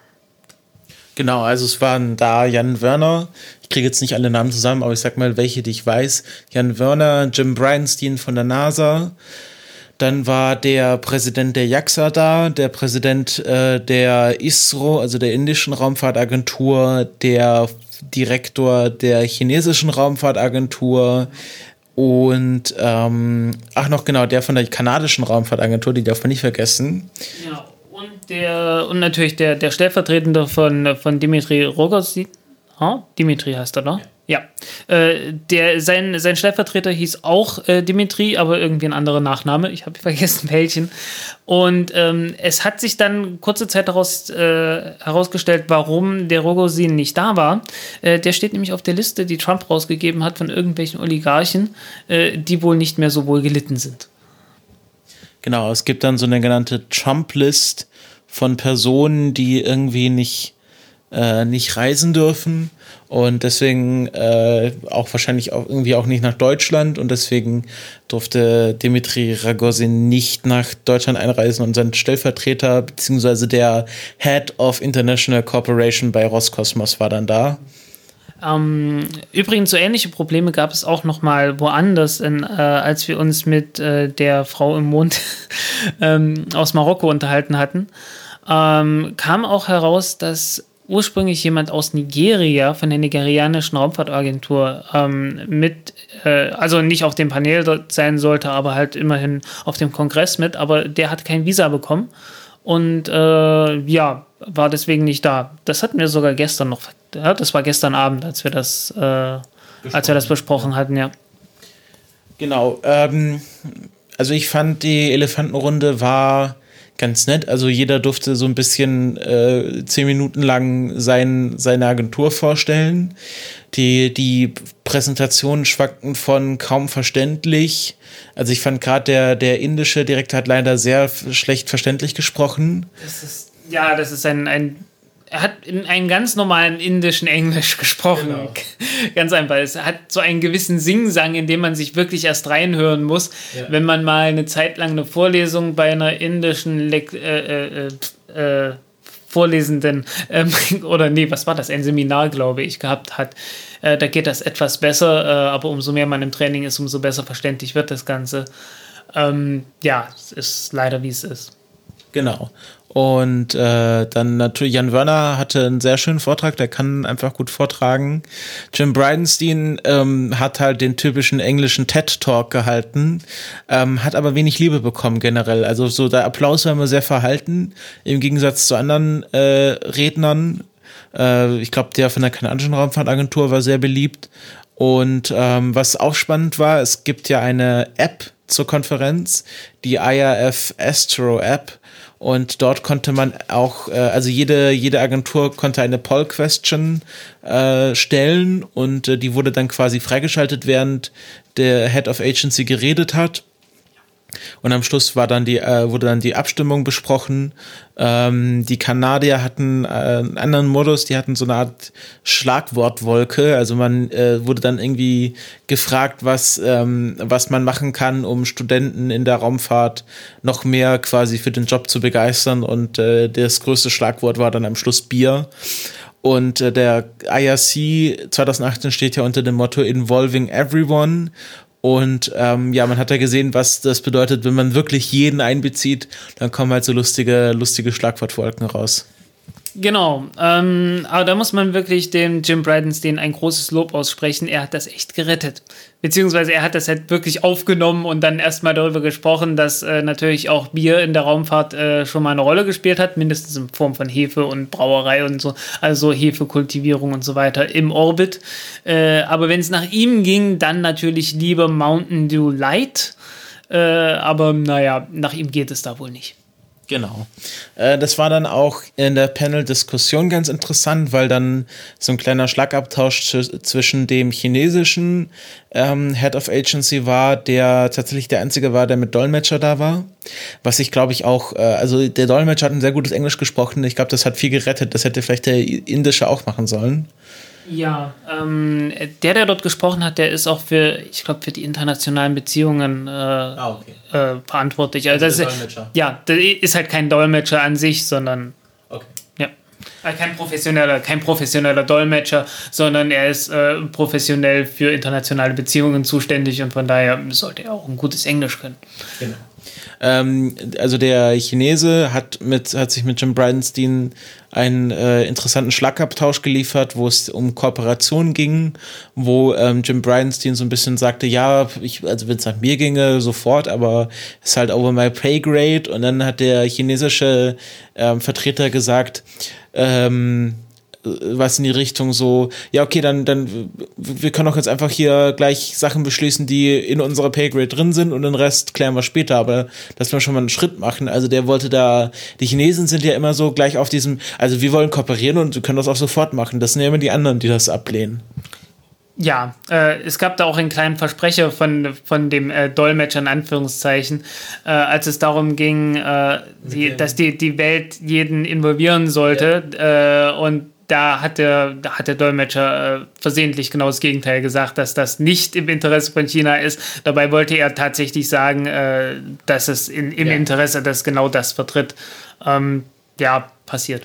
Genau, also es waren da Jan Werner, ich kriege jetzt nicht alle Namen zusammen, aber ich sag mal, welche, die ich weiß. Jan Werner, Jim Bridenstine von der NASA. Dann war der Präsident der JAXA da, der Präsident äh, der ISRO, also der indischen Raumfahrtagentur, der Direktor der chinesischen Raumfahrtagentur, und ähm, ach noch genau, der von der kanadischen Raumfahrtagentur, die darf man nicht vergessen. Ja, und der und natürlich der, der Stellvertretende von, von Dimitri Rogozin. Huh? Dimitri heißt er, ne? Ja. Ja, äh, der, sein, sein Stellvertreter hieß auch äh, Dimitri, aber irgendwie ein anderer Nachname. Ich habe vergessen welchen. Und ähm, es hat sich dann kurze Zeit daraus äh, herausgestellt, warum der Rogozin nicht da war. Äh, der steht nämlich auf der Liste, die Trump rausgegeben hat von irgendwelchen Oligarchen, äh, die wohl nicht mehr so wohl gelitten sind. Genau, es gibt dann so eine genannte Trump-List von Personen, die irgendwie nicht, äh, nicht reisen dürfen und deswegen äh, auch wahrscheinlich auch irgendwie auch nicht nach Deutschland und deswegen durfte Dimitri Ragozin nicht nach Deutschland einreisen und sein Stellvertreter beziehungsweise der Head of International Corporation bei Roskosmos war dann da. Ähm, übrigens, so ähnliche Probleme gab es auch noch mal woanders, in, äh, als wir uns mit äh, der Frau im Mond ähm, aus Marokko unterhalten hatten. Ähm, kam auch heraus, dass ursprünglich jemand aus Nigeria von der nigerianischen Raumfahrtagentur ähm, mit, äh, also nicht auf dem Panel dort sein sollte, aber halt immerhin auf dem Kongress mit, aber der hat kein Visa bekommen und äh, ja, war deswegen nicht da. Das hatten wir sogar gestern noch, ja, das war gestern Abend, als wir das, äh, als wir das besprochen hatten, ja. Genau, ähm, also ich fand die Elefantenrunde war ganz nett. Also jeder durfte so ein bisschen äh, zehn Minuten lang sein, seine Agentur vorstellen. Die, die Präsentationen schwankten von kaum verständlich. Also ich fand gerade der, der indische Direktor hat leider sehr schlecht verständlich gesprochen. Das ist, ja, das ist ein, ein er hat in einem ganz normalen indischen Englisch gesprochen. Genau. Ganz einfach. Es hat so einen gewissen Singsang, in dem man sich wirklich erst reinhören muss, ja. wenn man mal eine Zeit lang eine Vorlesung bei einer indischen Le äh, äh, äh, Vorlesenden ähm, oder nee, was war das? Ein Seminar, glaube ich, gehabt hat. Äh, da geht das etwas besser, äh, aber umso mehr man im Training ist, umso besser verständlich wird das Ganze. Ähm, ja, es ist leider wie es ist. Genau. Und äh, dann natürlich Jan Wörner hatte einen sehr schönen Vortrag, der kann einfach gut vortragen. Jim Bridenstine ähm, hat halt den typischen englischen TED-Talk gehalten, ähm, hat aber wenig Liebe bekommen generell. Also so der Applaus war immer sehr verhalten, im Gegensatz zu anderen äh, Rednern. Äh, ich glaube, der von der kanadischen Raumfahrtagentur war sehr beliebt. Und ähm, was auch spannend war, es gibt ja eine App zur Konferenz, die IRF Astro App und dort konnte man auch, äh, also jede, jede Agentur konnte eine Poll-Question äh, stellen und äh, die wurde dann quasi freigeschaltet, während der Head of Agency geredet hat. Und am Schluss war dann die, äh, wurde dann die Abstimmung besprochen. Ähm, die Kanadier hatten äh, einen anderen Modus, die hatten so eine Art Schlagwortwolke. Also man äh, wurde dann irgendwie gefragt, was, ähm, was man machen kann, um Studenten in der Raumfahrt noch mehr quasi für den Job zu begeistern. Und äh, das größte Schlagwort war dann am Schluss Bier. Und äh, der IRC 2018 steht ja unter dem Motto Involving Everyone. Und ähm, ja, man hat ja gesehen, was das bedeutet, wenn man wirklich jeden einbezieht, dann kommen halt so lustige, lustige Schlagwortwolken raus. Genau, ähm, aber da muss man wirklich dem Jim Bridenstine ein großes Lob aussprechen. Er hat das echt gerettet. Beziehungsweise er hat das halt wirklich aufgenommen und dann erstmal darüber gesprochen, dass äh, natürlich auch Bier in der Raumfahrt äh, schon mal eine Rolle gespielt hat, mindestens in Form von Hefe und Brauerei und so, also Hefekultivierung und so weiter im Orbit. Äh, aber wenn es nach ihm ging, dann natürlich lieber Mountain Dew Light. Äh, aber naja, nach ihm geht es da wohl nicht. Genau. Äh, das war dann auch in der Panel-Diskussion ganz interessant, weil dann so ein kleiner Schlagabtausch zwischen dem chinesischen ähm, Head of Agency war, der tatsächlich der einzige war, der mit Dolmetscher da war. Was ich glaube ich auch, äh, also der Dolmetscher hat ein sehr gutes Englisch gesprochen. Ich glaube, das hat viel gerettet. Das hätte vielleicht der indische auch machen sollen. Ja, ähm, der, der dort gesprochen hat, der ist auch für, ich glaube, für die internationalen Beziehungen äh, ah, okay. äh, verantwortlich. Also, also das ist, ja, der ist halt kein Dolmetscher an sich, sondern okay. ja, äh, kein professioneller, kein professioneller Dolmetscher, sondern er ist äh, professionell für internationale Beziehungen zuständig und von daher sollte er auch ein gutes Englisch können. Genau. Ähm, also der Chinese hat, mit, hat sich mit Jim Bridenstine einen äh, interessanten Schlagabtausch geliefert, wo es um Kooperation ging, wo ähm, Jim Bridenstine so ein bisschen sagte, ja, ich, also wenn es nach mir ginge, sofort, aber es ist halt over my pay grade. Und dann hat der chinesische ähm, Vertreter gesagt, ähm, was in die Richtung so, ja, okay, dann, dann, wir können doch jetzt einfach hier gleich Sachen beschließen, die in unserer Paygrade drin sind und den Rest klären wir später, aber dass wir schon mal einen Schritt machen. Also der wollte da, die Chinesen sind ja immer so gleich auf diesem, also wir wollen kooperieren und wir können das auch sofort machen. Das sind ja immer die anderen, die das ablehnen. Ja, äh, es gab da auch einen kleinen Versprecher von, von dem äh, Dolmetscher in Anführungszeichen, äh, als es darum ging, äh, die, dass die, die Welt jeden involvieren sollte. Ja. Äh, und da hat der, da hat der Dolmetscher äh, versehentlich genau das Gegenteil gesagt, dass das nicht im Interesse von China ist. Dabei wollte er tatsächlich sagen, äh, dass es in, im ja. Interesse, dass genau das vertritt. Ähm, ja, passiert.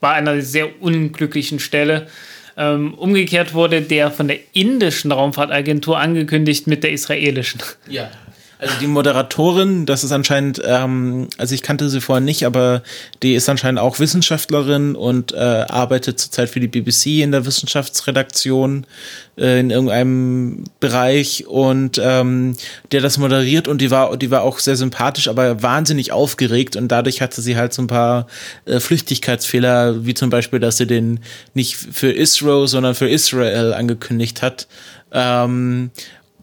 War an einer sehr unglücklichen Stelle. Ähm, umgekehrt wurde der von der indischen Raumfahrtagentur angekündigt mit der israelischen. Ja. Also die Moderatorin, das ist anscheinend, ähm, also ich kannte sie vorher nicht, aber die ist anscheinend auch Wissenschaftlerin und äh, arbeitet zurzeit für die BBC in der Wissenschaftsredaktion äh, in irgendeinem Bereich und ähm, der das moderiert und die war, die war auch sehr sympathisch, aber wahnsinnig aufgeregt und dadurch hatte sie halt so ein paar äh, Flüchtigkeitsfehler, wie zum Beispiel, dass sie den nicht für Israel, sondern für Israel angekündigt hat. Ähm,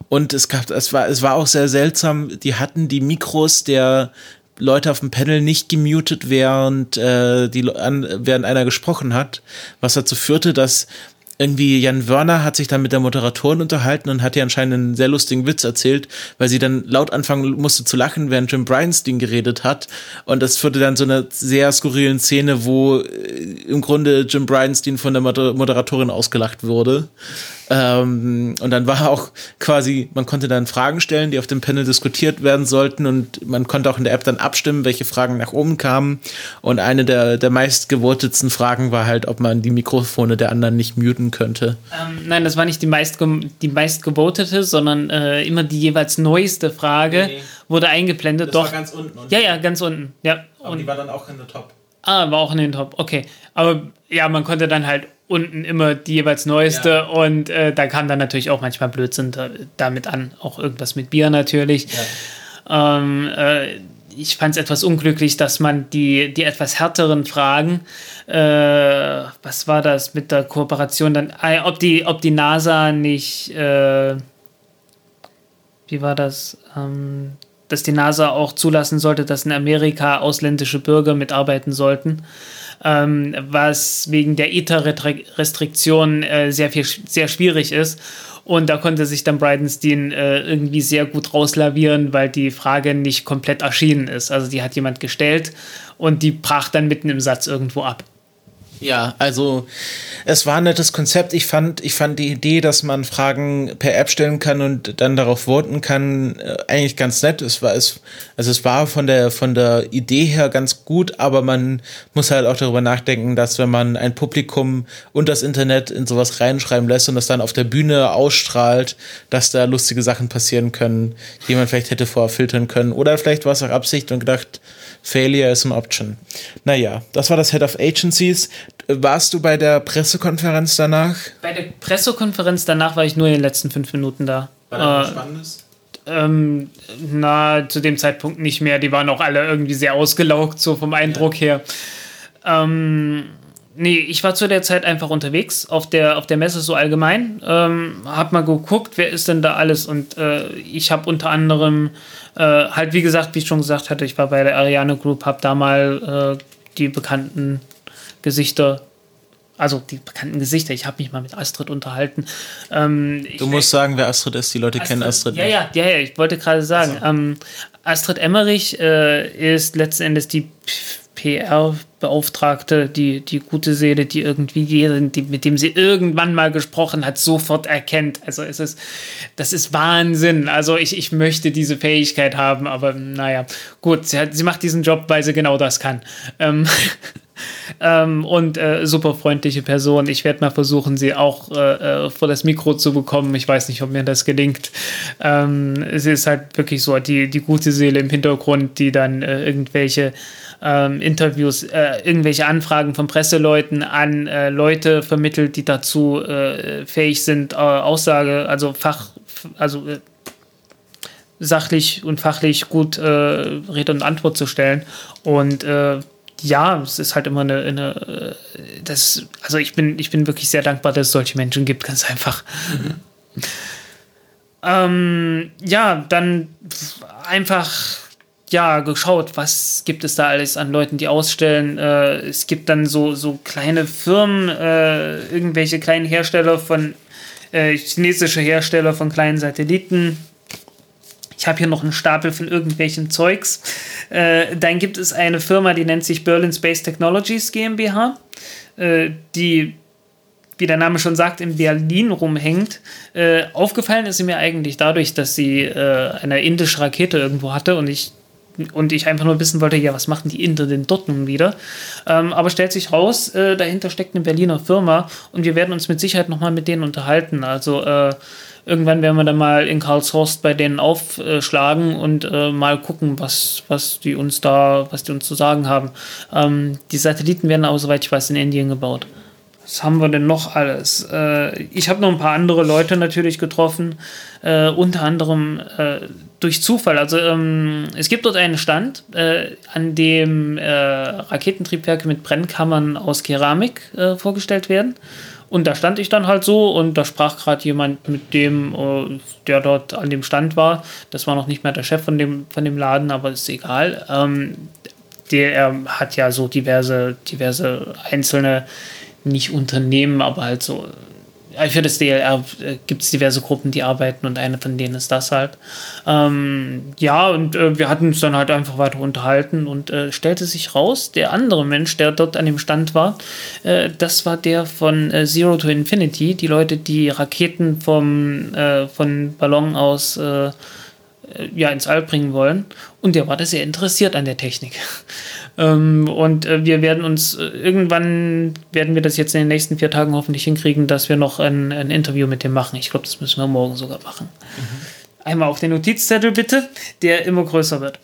und es gab, es war, es war auch sehr seltsam. Die hatten die Mikros der Leute auf dem Panel nicht gemutet, während, äh, die, an, während einer gesprochen hat, was dazu führte, dass irgendwie Jan Wörner hat sich dann mit der Moderatorin unterhalten und hat ihr anscheinend einen sehr lustigen Witz erzählt, weil sie dann laut anfangen musste zu lachen, während Jim Bryanstein geredet hat. Und das führte dann zu einer sehr skurrilen Szene, wo äh, im Grunde Jim Bryanstein von der Moderatorin ausgelacht wurde. Ähm, und dann war auch quasi, man konnte dann Fragen stellen, die auf dem Panel diskutiert werden sollten und man konnte auch in der App dann abstimmen, welche Fragen nach oben kamen. Und eine der, der meistgevotetsten Fragen war halt, ob man die Mikrofone der anderen nicht muten könnte. Ähm, nein, das war nicht die meist, die meistgevotete, sondern äh, immer die jeweils neueste Frage nee, nee. wurde eingeblendet. Das Doch. war ganz unten. ja, ja, ganz unten. Ja. Aber und die war dann auch in der Top. Ah, war auch in den Top. Okay. Aber ja, man konnte dann halt unten immer die jeweils neueste ja. und äh, da kam dann natürlich auch manchmal Blödsinn da, damit an, auch irgendwas mit Bier natürlich. Ja. Ähm, äh, ich fand es etwas unglücklich, dass man die, die etwas härteren Fragen, äh, was war das mit der Kooperation dann, äh, ob, die, ob die NASA nicht, äh, wie war das, ähm, dass die NASA auch zulassen sollte, dass in Amerika ausländische Bürger mitarbeiten sollten ähm, was wegen der ITER-Restriktion äh, sehr, viel, sehr schwierig ist. Und da konnte sich dann Bridenstine äh, irgendwie sehr gut rauslavieren, weil die Frage nicht komplett erschienen ist. Also die hat jemand gestellt und die brach dann mitten im Satz irgendwo ab. Ja, also es war ein nettes Konzept. Ich fand, ich fand die Idee, dass man Fragen per App stellen kann und dann darauf voten kann, äh, eigentlich ganz nett. Es war es, also es war von der von der Idee her ganz gut, aber man muss halt auch darüber nachdenken, dass wenn man ein Publikum und das Internet in sowas reinschreiben lässt und das dann auf der Bühne ausstrahlt, dass da lustige Sachen passieren können, die man vielleicht hätte vorher filtern können. Oder vielleicht war es auch Absicht und gedacht, Failure is an option. Naja, das war das Head of Agencies. Warst du bei der Pressekonferenz danach? Bei der Pressekonferenz danach war ich nur in den letzten fünf Minuten da. War da Äh, Spannendes? Ähm, na, zu dem Zeitpunkt nicht mehr. Die waren auch alle irgendwie sehr ausgelaugt, so vom Eindruck her. Ähm, nee, ich war zu der Zeit einfach unterwegs auf der, auf der Messe so allgemein. Ähm, hab mal geguckt, wer ist denn da alles. Und äh, ich habe unter anderem äh, halt, wie gesagt, wie ich schon gesagt hatte, ich war bei der Ariane Group, hab da mal äh, die bekannten Gesichter. Also die bekannten Gesichter. Ich habe mich mal mit Astrid unterhalten. Ähm, Du musst sagen, wer Astrid ist. Die Leute kennen Astrid ja, nicht. ja, ja, ja, ich wollte gerade sagen, ähm, Astrid Emmerich äh, ist letzten Endes die PR-Beauftragte, die, die gute Seele, die irgendwie jeden, die, mit dem sie irgendwann mal gesprochen hat, sofort erkennt. Also es ist, das ist Wahnsinn. Also ich, ich möchte diese Fähigkeit haben, aber naja, gut, sie, hat, sie macht diesen Job, weil sie genau das kann. Ähm, ähm, und äh, super freundliche Person. Ich werde mal versuchen, sie auch äh, äh, vor das Mikro zu bekommen. Ich weiß nicht, ob mir das gelingt. Ähm, sie ist halt wirklich so die, die gute Seele im Hintergrund, die dann äh, irgendwelche ähm, Interviews, äh, irgendwelche Anfragen von Presseleuten an äh, Leute vermittelt, die dazu äh, fähig sind, äh, Aussage, also Fach, also äh, sachlich und fachlich gut äh, Rede und Antwort zu stellen. Und ja, es ist halt immer eine, eine das, also ich bin, ich bin wirklich sehr dankbar, dass es solche Menschen gibt, ganz einfach. ähm, ja, dann einfach ja, geschaut, was gibt es da alles an Leuten, die ausstellen. Äh, es gibt dann so, so kleine Firmen, äh, irgendwelche kleinen Hersteller von, äh, chinesische Hersteller von kleinen Satelliten. Ich habe hier noch einen Stapel von irgendwelchen Zeugs. Äh, dann gibt es eine Firma, die nennt sich Berlin Space Technologies GmbH, äh, die wie der Name schon sagt, in Berlin rumhängt. Äh, aufgefallen ist sie mir eigentlich dadurch, dass sie äh, eine indische Rakete irgendwo hatte und ich und ich einfach nur wissen wollte, ja, was machen die Inder denn dort nun wieder? Ähm, aber stellt sich raus, äh, dahinter steckt eine Berliner Firma und wir werden uns mit Sicherheit nochmal mit denen unterhalten. Also äh, irgendwann werden wir dann mal in Karlshorst bei denen aufschlagen und äh, mal gucken, was, was die uns da, was die uns zu sagen haben. Ähm, die Satelliten werden aber, soweit ich weiß, in Indien gebaut. Was haben wir denn noch alles? Äh, ich habe noch ein paar andere Leute natürlich getroffen, äh, unter anderem äh, durch Zufall. Also ähm, es gibt dort einen Stand, äh, an dem äh, Raketentriebwerke mit Brennkammern aus Keramik äh, vorgestellt werden. Und da stand ich dann halt so und da sprach gerade jemand mit dem, äh, der dort an dem Stand war. Das war noch nicht mehr der Chef von dem, von dem Laden, aber ist egal. Ähm, der er hat ja so diverse, diverse einzelne, nicht Unternehmen, aber halt so. Für das DLR gibt es diverse Gruppen, die arbeiten und eine von denen ist das halt. Ähm, ja, und äh, wir hatten uns dann halt einfach weiter unterhalten und äh, stellte sich raus, der andere Mensch, der dort an dem Stand war, äh, das war der von äh, Zero to Infinity, die Leute, die Raketen vom äh, von Ballon aus äh, ja, ins All bringen wollen. Und der war da sehr interessiert an der Technik. Ähm, und äh, wir werden uns äh, irgendwann, werden wir das jetzt in den nächsten vier Tagen hoffentlich hinkriegen, dass wir noch ein, ein Interview mit dem machen. Ich glaube, das müssen wir morgen sogar machen. Einmal auf den Notizzettel bitte, der immer größer wird.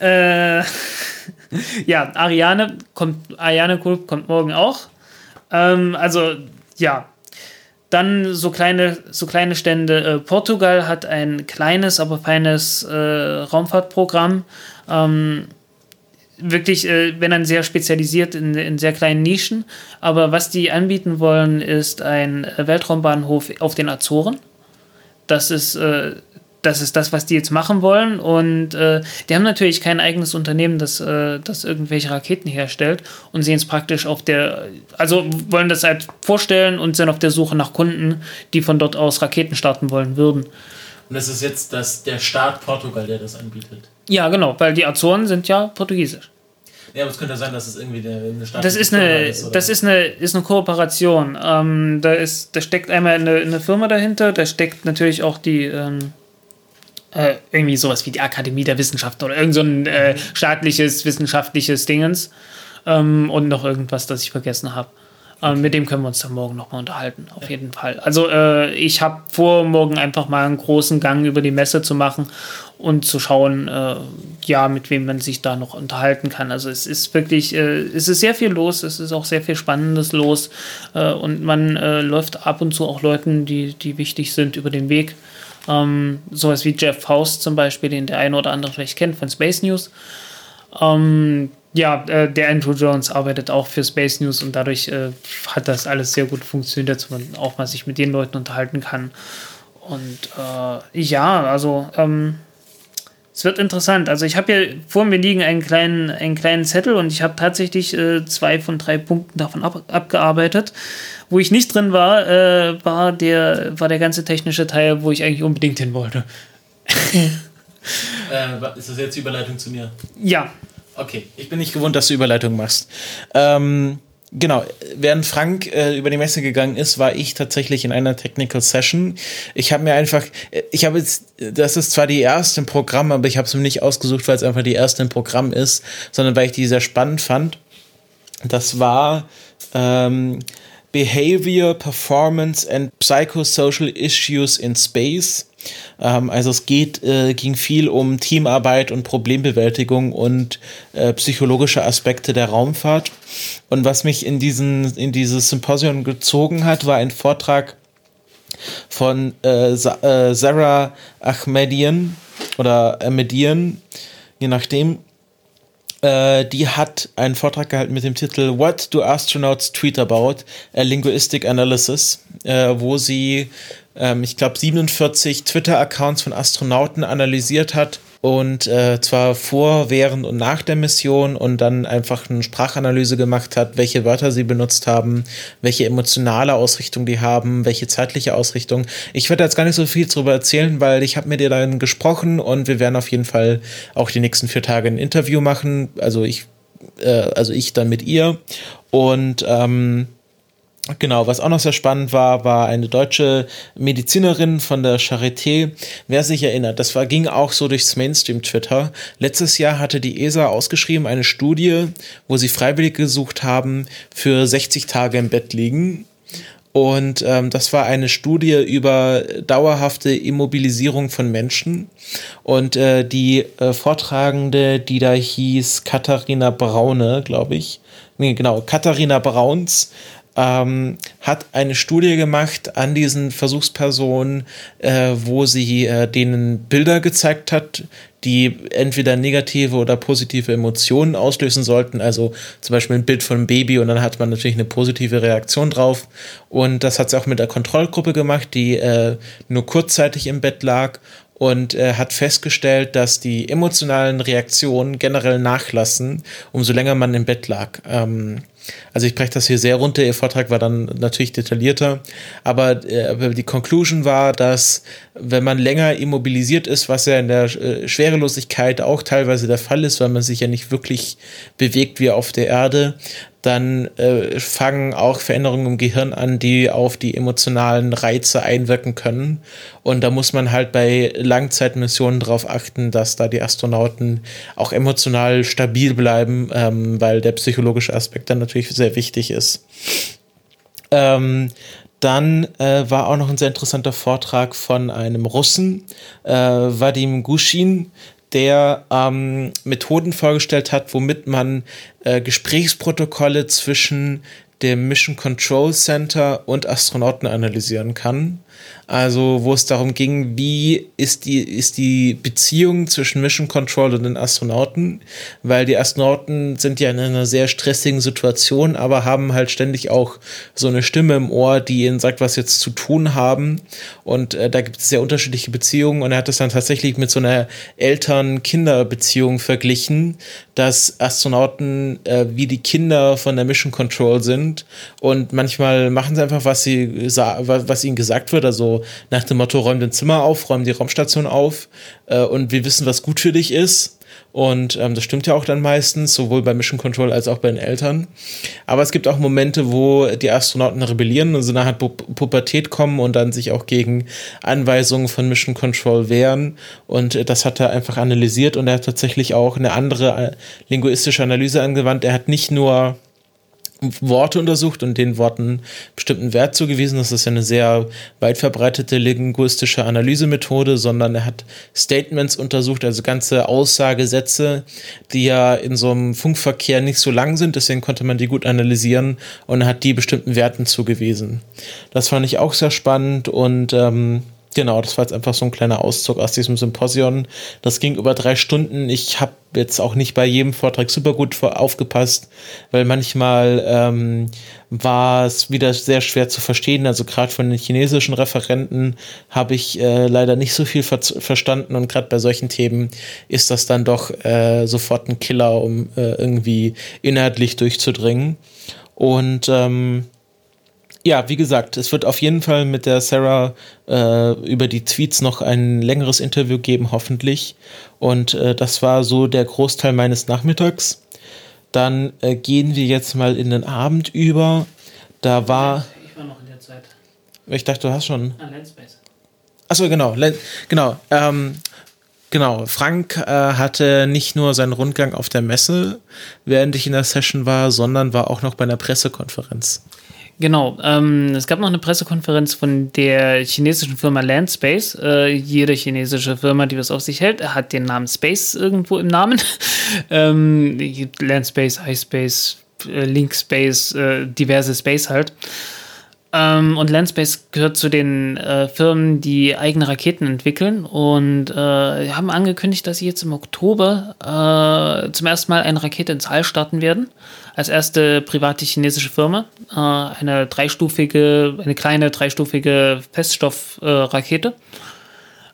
Äh, ja, Ariane kommt, Ariane Group kommt morgen auch. Ähm, also, ja, dann so kleine, so kleine Stände. Äh, Portugal hat ein kleines, aber feines äh, Raumfahrtprogramm. Ähm, wirklich, äh, wenn dann sehr spezialisiert in, in sehr kleinen Nischen. Aber was die anbieten wollen, ist ein Weltraumbahnhof auf den Azoren. Das ist, äh, das ist das, was die jetzt machen wollen. Und äh, die haben natürlich kein eigenes Unternehmen, das, äh, das irgendwelche Raketen herstellt und sehen es praktisch auf der, also wollen das halt vorstellen und sind auf der Suche nach Kunden, die von dort aus Raketen starten wollen würden. Und das ist jetzt das, der Staat Portugal, der das anbietet. Ja, genau, weil die Azoren sind ja portugiesisch. Ja, aber es könnte sein, dass es irgendwie eine Stadt das ist. Eine, ist das ist eine, ist eine Kooperation. Ähm, da, ist, da steckt einmal eine, eine Firma dahinter, da steckt natürlich auch die. Ähm, äh, irgendwie sowas wie die Akademie der Wissenschaften oder irgend so ein äh, mhm. staatliches wissenschaftliches Dingens ähm, und noch irgendwas, das ich vergessen habe. Ähm, mit dem können wir uns dann morgen nochmal unterhalten, auf jeden Fall. Also äh, ich habe vor, morgen einfach mal einen großen Gang über die Messe zu machen und zu schauen, äh, ja, mit wem man sich da noch unterhalten kann. Also es ist wirklich, äh, es ist sehr viel los, es ist auch sehr viel Spannendes los äh, und man äh, läuft ab und zu auch Leuten, die, die wichtig sind, über den Weg. Ähm, sowas wie Jeff Faust zum Beispiel, den der eine oder andere vielleicht kennt von Space News. Ähm, ja, äh, der Andrew Jones arbeitet auch für Space News und dadurch äh, hat das alles sehr gut funktioniert, dass man auch mal sich mit den Leuten unterhalten kann. Und äh, ja, also ähm, es wird interessant. Also ich habe hier vor mir liegen einen kleinen, einen kleinen Zettel und ich habe tatsächlich äh, zwei von drei Punkten davon ab, abgearbeitet. Wo ich nicht drin war, äh, war, der, war der ganze technische Teil, wo ich eigentlich unbedingt hin wollte. Äh, ist das jetzt die Überleitung zu mir? Ja, Okay, ich bin nicht gewohnt, dass du Überleitung machst. Ähm, genau, während Frank äh, über die Messe gegangen ist, war ich tatsächlich in einer Technical Session. Ich habe mir einfach, äh, ich habe jetzt, das ist zwar die erste im Programm, aber ich habe es mir nicht ausgesucht, weil es einfach die erste im Programm ist, sondern weil ich die sehr spannend fand. Das war ähm, Behavior, Performance and Psychosocial Issues in Space. Ähm, also es geht, äh, ging viel um Teamarbeit und Problembewältigung und äh, psychologische Aspekte der Raumfahrt. Und was mich in, diesen, in dieses Symposium gezogen hat, war ein Vortrag von äh, äh Sarah Ahmedian oder Ahmedian, je nachdem, äh, die hat einen Vortrag gehalten mit dem Titel What do astronauts tweet about? A Linguistic Analysis, äh, wo sie, ähm, ich glaube, 47 Twitter-Accounts von Astronauten analysiert hat und äh, zwar vor, während und nach der Mission und dann einfach eine Sprachanalyse gemacht hat, welche Wörter sie benutzt haben, welche emotionale Ausrichtung die haben, welche zeitliche Ausrichtung. Ich werde jetzt gar nicht so viel darüber erzählen, weil ich habe mit ihr dann gesprochen und wir werden auf jeden Fall auch die nächsten vier Tage ein Interview machen. Also ich, äh, also ich dann mit ihr und ähm, Genau, was auch noch sehr spannend war, war eine deutsche Medizinerin von der Charité. Wer sich erinnert, das war, ging auch so durchs Mainstream-Twitter. Letztes Jahr hatte die ESA ausgeschrieben eine Studie, wo sie Freiwillige gesucht haben für 60 Tage im Bett liegen. Und ähm, das war eine Studie über dauerhafte Immobilisierung von Menschen. Und äh, die äh, Vortragende, die da hieß Katharina Braune, glaube ich. Nee, genau, Katharina Brauns ähm, hat eine Studie gemacht an diesen Versuchspersonen, äh, wo sie äh, denen Bilder gezeigt hat, die entweder negative oder positive Emotionen auslösen sollten. Also zum Beispiel ein Bild von einem Baby und dann hat man natürlich eine positive Reaktion drauf. Und das hat sie auch mit der Kontrollgruppe gemacht, die äh, nur kurzzeitig im Bett lag und äh, hat festgestellt, dass die emotionalen Reaktionen generell nachlassen, umso länger man im Bett lag. Ähm, also ich breche das hier sehr runter. Ihr Vortrag war dann natürlich detaillierter, aber äh, die Conclusion war, dass wenn man länger immobilisiert ist, was ja in der äh, Schwerelosigkeit auch teilweise der Fall ist, weil man sich ja nicht wirklich bewegt wie auf der Erde, dann äh, fangen auch Veränderungen im Gehirn an, die auf die emotionalen Reize einwirken können. Und da muss man halt bei Langzeitmissionen darauf achten, dass da die Astronauten auch emotional stabil bleiben, ähm, weil der psychologische Aspekt dann natürlich sehr wichtig ist. Ähm, dann äh, war auch noch ein sehr interessanter Vortrag von einem Russen, äh, Vadim Gushin, der ähm, Methoden vorgestellt hat, womit man äh, Gesprächsprotokolle zwischen dem Mission Control Center und Astronauten analysieren kann. Also, wo es darum ging, wie ist die, ist die Beziehung zwischen Mission Control und den Astronauten, weil die Astronauten sind ja in einer sehr stressigen Situation, aber haben halt ständig auch so eine Stimme im Ohr, die ihnen sagt, was jetzt zu tun haben. Und äh, da gibt es sehr unterschiedliche Beziehungen. Und er hat es dann tatsächlich mit so einer Eltern-Kinder-Beziehung verglichen, dass Astronauten äh, wie die Kinder von der Mission Control sind. Und manchmal machen sie einfach, was sie was ihnen gesagt wird, also nach dem Motto, räum dein Zimmer auf, räum die Raumstation auf äh, und wir wissen, was gut für dich ist. Und ähm, das stimmt ja auch dann meistens, sowohl bei Mission Control als auch bei den Eltern. Aber es gibt auch Momente, wo die Astronauten rebellieren und so eine Art Pu Pubertät kommen und dann sich auch gegen Anweisungen von Mission Control wehren. Und äh, das hat er einfach analysiert und er hat tatsächlich auch eine andere äh, linguistische Analyse angewandt. Er hat nicht nur Worte untersucht und den Worten bestimmten Wert zugewiesen. Das ist ja eine sehr weit verbreitete linguistische Analysemethode, sondern er hat Statements untersucht, also ganze Aussagesätze, die ja in so einem Funkverkehr nicht so lang sind, deswegen konnte man die gut analysieren und hat die bestimmten Werten zugewiesen. Das fand ich auch sehr spannend und ähm, Genau, das war jetzt einfach so ein kleiner Auszug aus diesem Symposion. Das ging über drei Stunden. Ich habe jetzt auch nicht bei jedem Vortrag super gut aufgepasst, weil manchmal ähm, war es wieder sehr schwer zu verstehen. Also gerade von den chinesischen Referenten habe ich äh, leider nicht so viel ver verstanden und gerade bei solchen Themen ist das dann doch äh, sofort ein Killer, um äh, irgendwie inhaltlich durchzudringen. Und ähm, ja, wie gesagt, es wird auf jeden Fall mit der Sarah äh, über die Tweets noch ein längeres Interview geben, hoffentlich. Und äh, das war so der Großteil meines Nachmittags. Dann äh, gehen wir jetzt mal in den Abend über. Da war. Ich war noch in der Zeit. Ich dachte, du hast schon. Ah, Landspace. Achso, genau. genau. Ähm, Genau, Frank äh, hatte nicht nur seinen Rundgang auf der Messe, während ich in der Session war, sondern war auch noch bei einer Pressekonferenz. Genau, ähm, es gab noch eine Pressekonferenz von der chinesischen Firma Landspace. Äh, jede chinesische Firma, die was auf sich hält, hat den Namen Space irgendwo im Namen. ähm, Landspace, Highspace, äh, Linkspace, äh, diverse Space halt. Ähm, und Landspace gehört zu den äh, Firmen, die eigene Raketen entwickeln und äh, haben angekündigt, dass sie jetzt im Oktober äh, zum ersten Mal eine Rakete ins All starten werden. Als erste private chinesische Firma. Äh, eine dreistufige, eine kleine dreistufige Feststoffrakete.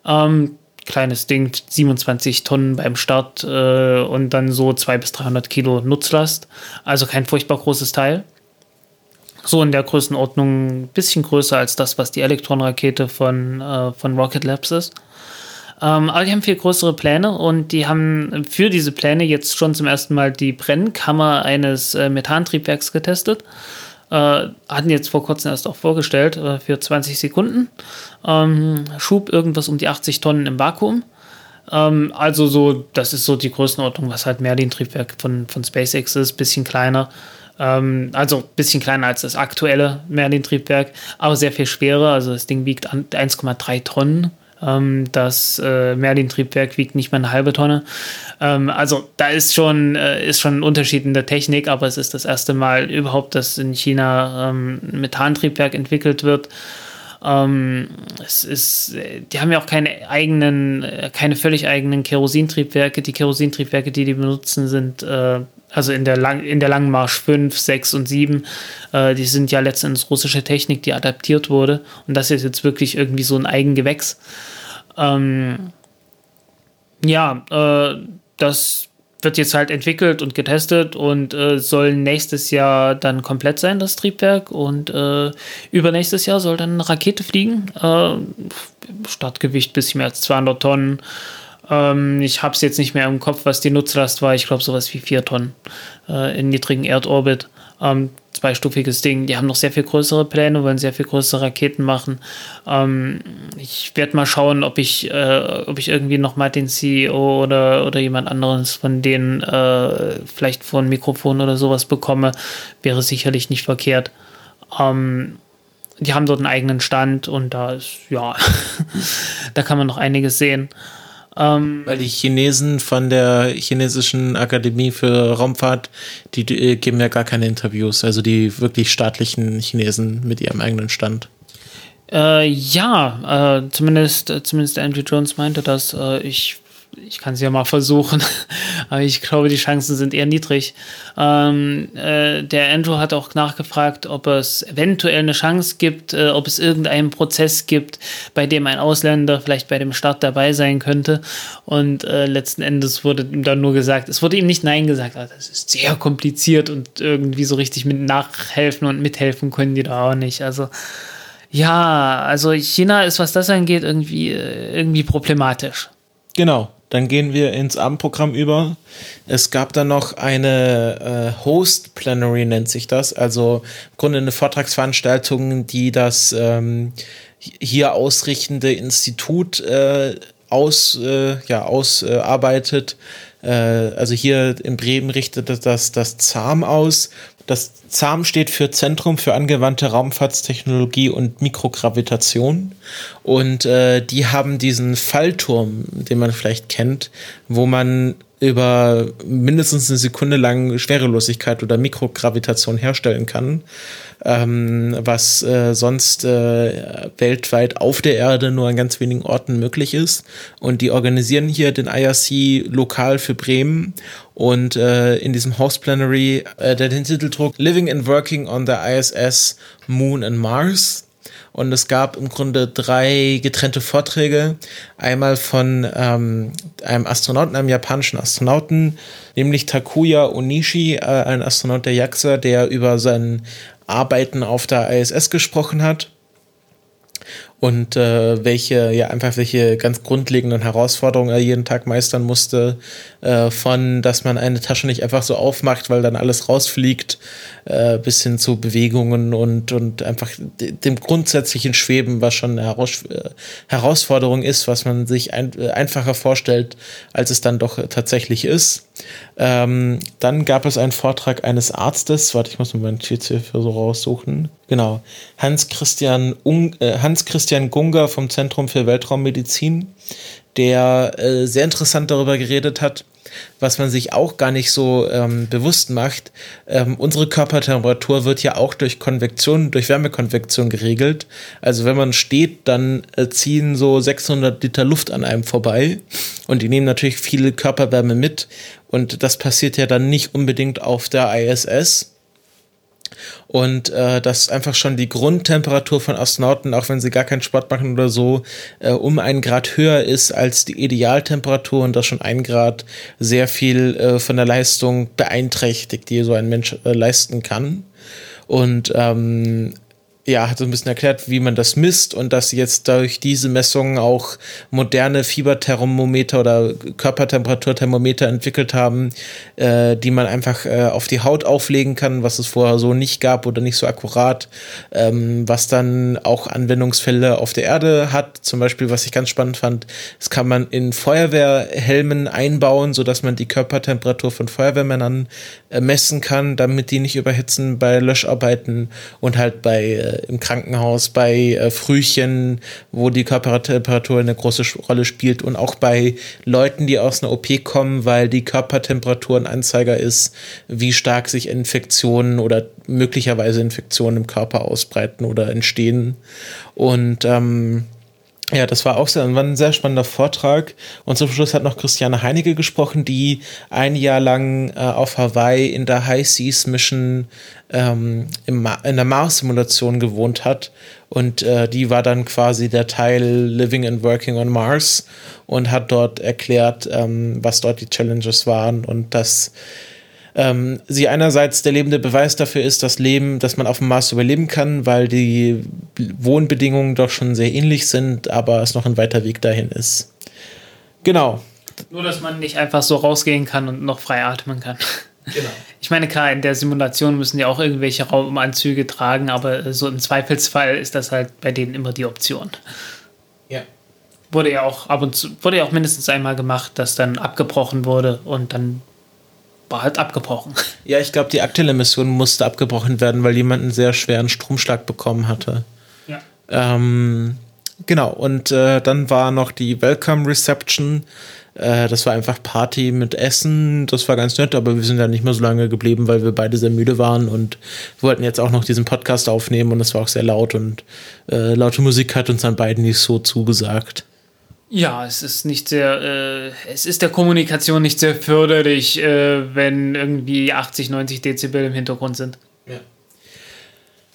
Ähm, kleines Ding, 27 Tonnen beim Start äh, und dann so 200 bis 300 Kilo Nutzlast. Also kein furchtbar großes Teil so in der Größenordnung ein bisschen größer als das, was die Elektron-Rakete von, äh, von Rocket Labs ist. Ähm, aber die haben viel größere Pläne und die haben für diese Pläne jetzt schon zum ersten Mal die Brennkammer eines äh, Methantriebwerks getestet. Äh, hatten jetzt vor kurzem erst auch vorgestellt äh, für 20 Sekunden. Ähm, Schub irgendwas um die 80 Tonnen im Vakuum. Ähm, also so, das ist so die Größenordnung, was halt Merlin-Triebwerk von, von SpaceX ist, bisschen kleiner. Ähm, also ein bisschen kleiner als das aktuelle Merlin-Triebwerk, aber sehr viel schwerer. Also das Ding wiegt 1,3 Tonnen. Ähm, das äh, Merlin-Triebwerk wiegt nicht mal eine halbe Tonne. Ähm, also da ist schon, äh, ist schon ein Unterschied in der Technik, aber es ist das erste Mal überhaupt, dass in China ähm, Methantriebwerk entwickelt wird. Ähm, es ist, die haben ja auch keine eigenen, äh, keine völlig eigenen Kerosintriebwerke. Die Kerosintriebwerke, die die benutzen, sind äh, also in der, Lang in der Langmarsch 5, 6 und 7, äh, die sind ja letztendlich russische Technik, die adaptiert wurde. Und das ist jetzt wirklich irgendwie so ein Eigengewächs. Ähm, ja, äh, das wird jetzt halt entwickelt und getestet und äh, soll nächstes Jahr dann komplett sein, das Triebwerk. Und äh, übernächstes Jahr soll dann eine Rakete fliegen. Äh, Startgewicht bisschen mehr als 200 Tonnen. Ähm, ich habe es jetzt nicht mehr im Kopf, was die Nutzlast war. Ich glaube, sowas wie 4 Tonnen äh, in niedrigen Erdorbit. Ähm, zweistufiges Ding. Die haben noch sehr viel größere Pläne, wollen sehr viel größere Raketen machen. Ähm, ich werde mal schauen, ob ich, äh, ob ich irgendwie noch mal den CEO oder, oder jemand anderes von denen äh, vielleicht vor ein Mikrofon oder sowas bekomme. Wäre sicherlich nicht verkehrt. Ähm, die haben dort einen eigenen Stand und da ist, ja, da kann man noch einiges sehen. Ähm, Weil die Chinesen von der chinesischen Akademie für Raumfahrt, die, die äh, geben ja gar keine Interviews, also die wirklich staatlichen Chinesen mit ihrem eigenen Stand. Äh, ja, äh, zumindest, zumindest Andrew Jones meinte das. Äh, ich ich kann es ja mal versuchen, aber ich glaube, die Chancen sind eher niedrig. Ähm, äh, der Andrew hat auch nachgefragt, ob es eventuell eine Chance gibt, äh, ob es irgendeinen Prozess gibt, bei dem ein Ausländer vielleicht bei dem Start dabei sein könnte. Und äh, letzten Endes wurde ihm dann nur gesagt, es wurde ihm nicht Nein gesagt, also das ist sehr kompliziert und irgendwie so richtig mit nachhelfen und mithelfen können die da auch nicht. Also ja, also China ist, was das angeht, irgendwie, äh, irgendwie problematisch. Genau, Dann gehen wir ins Abendprogramm über. Es gab dann noch eine äh, Host Plenary, nennt sich das. Also im Grunde eine Vortragsveranstaltung, die das ähm, hier ausrichtende Institut äh, aus, äh, ja, ausarbeitet. Äh, also hier in Bremen richtet das das ZAM aus. Das ZAM steht für Zentrum für angewandte Raumfahrtstechnologie und Mikrogravitation. Und äh, die haben diesen Fallturm, den man vielleicht kennt, wo man über mindestens eine Sekunde lang Schwerelosigkeit oder Mikrogravitation herstellen kann, ähm, was äh, sonst äh, weltweit auf der Erde nur an ganz wenigen Orten möglich ist. Und die organisieren hier den IRC lokal für Bremen und äh, in diesem House Plenary, äh, der den Titel trug Living and Working on the ISS, Moon and Mars. Und es gab im Grunde drei getrennte Vorträge. Einmal von ähm, einem Astronauten, einem japanischen Astronauten, nämlich Takuya Onishi, äh, ein Astronaut der JAXA, der über sein Arbeiten auf der ISS gesprochen hat und äh, welche, ja, einfach welche ganz grundlegenden Herausforderungen er jeden Tag meistern musste, äh, von, dass man eine Tasche nicht einfach so aufmacht, weil dann alles rausfliegt, äh, bis hin zu Bewegungen und, und einfach dem grundsätzlichen Schweben, was schon eine Heraus äh, Herausforderung ist, was man sich ein äh, einfacher vorstellt, als es dann doch tatsächlich ist. Ähm, dann gab es einen Vortrag eines Arztes, warte, ich muss mir meinen hier so raussuchen. Genau, Hans-Christian äh, Hans -Christian Gunger vom Zentrum für Weltraummedizin, der äh, sehr interessant darüber geredet hat, was man sich auch gar nicht so ähm, bewusst macht. Ähm, unsere Körpertemperatur wird ja auch durch Konvektion, durch Wärmekonvektion geregelt. Also wenn man steht, dann äh, ziehen so 600 Liter Luft an einem vorbei und die nehmen natürlich viele Körperwärme mit. Und das passiert ja dann nicht unbedingt auf der ISS und äh, dass einfach schon die Grundtemperatur von Astronauten, auch wenn sie gar keinen Sport machen oder so, äh, um einen Grad höher ist als die Idealtemperatur und dass schon ein Grad sehr viel äh, von der Leistung beeinträchtigt, die so ein Mensch äh, leisten kann. Und ähm, ja, hat so ein bisschen erklärt, wie man das misst und dass sie jetzt durch diese Messungen auch moderne Fieberthermometer oder Körpertemperaturthermometer entwickelt haben, äh, die man einfach äh, auf die Haut auflegen kann, was es vorher so nicht gab oder nicht so akkurat, ähm, was dann auch Anwendungsfälle auf der Erde hat. Zum Beispiel, was ich ganz spannend fand, das kann man in Feuerwehrhelmen einbauen, so dass man die Körpertemperatur von Feuerwehrmännern äh, messen kann, damit die nicht überhitzen bei Löscharbeiten und halt bei äh, im Krankenhaus, bei äh, Frühchen, wo die Körpertemperatur eine große Rolle spielt und auch bei Leuten, die aus einer OP kommen, weil die Körpertemperatur ein Anzeiger ist, wie stark sich Infektionen oder möglicherweise Infektionen im Körper ausbreiten oder entstehen. Und ähm, ja, das war auch sehr, war ein sehr spannender Vortrag. Und zum Schluss hat noch Christiane Heinecke gesprochen, die ein Jahr lang äh, auf Hawaii in der High Seas Mission ähm, in der Mars-Simulation gewohnt hat. Und äh, die war dann quasi der Teil Living and Working on Mars und hat dort erklärt, ähm, was dort die Challenges waren und dass ähm, sie einerseits der lebende Beweis dafür ist, dass Leben, dass man auf dem Mars überleben kann, weil die Wohnbedingungen doch schon sehr ähnlich sind, aber es noch ein weiter Weg dahin ist. Genau. Nur, dass man nicht einfach so rausgehen kann und noch frei atmen kann. Genau. Ich meine, klar, in der Simulation müssen die auch irgendwelche Raumanzüge tragen, aber so im Zweifelsfall ist das halt bei denen immer die Option. Ja. Wurde ja auch ab und zu, wurde ja auch mindestens einmal gemacht, dass dann abgebrochen wurde und dann war halt abgebrochen. Ja, ich glaube, die aktuelle Mission musste abgebrochen werden, weil jemand einen sehr schweren Stromschlag bekommen hatte. Ja. Ähm, genau, und äh, dann war noch die Welcome Reception. Äh, das war einfach Party mit Essen. Das war ganz nett, aber wir sind ja nicht mehr so lange geblieben, weil wir beide sehr müde waren und wollten jetzt auch noch diesen Podcast aufnehmen und es war auch sehr laut und äh, laute Musik hat uns dann beiden nicht so zugesagt. Ja, es ist nicht sehr, äh, es ist der Kommunikation nicht sehr förderlich, äh, wenn irgendwie 80, 90 Dezibel im Hintergrund sind. Ja.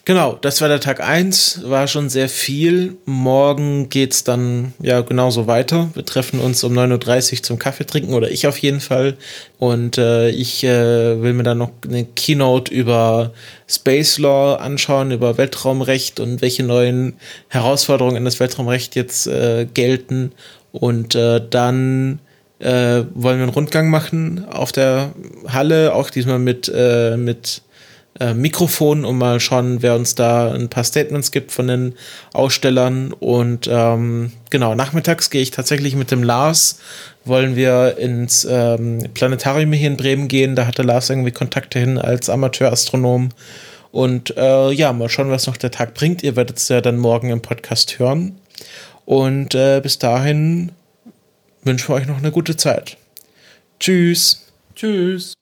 Genau, das war der Tag 1, war schon sehr viel. Morgen geht es dann ja genauso weiter. Wir treffen uns um 9.30 Uhr zum Kaffee trinken oder ich auf jeden Fall. Und äh, ich äh, will mir dann noch eine Keynote über Space Law anschauen, über Weltraumrecht und welche neuen Herausforderungen in das Weltraumrecht jetzt äh, gelten. Und äh, dann äh, wollen wir einen Rundgang machen auf der Halle, auch diesmal mit, äh, mit äh, Mikrofon, um mal schauen, wer uns da ein paar Statements gibt von den Ausstellern. Und ähm, genau, nachmittags gehe ich tatsächlich mit dem Lars, wollen wir ins ähm, Planetarium hier in Bremen gehen. Da hatte Lars irgendwie Kontakte hin als Amateurastronom. Und äh, ja, mal schauen, was noch der Tag bringt. Ihr werdet es ja dann morgen im Podcast hören. Und äh, bis dahin wünschen wir euch noch eine gute Zeit. Tschüss. Tschüss.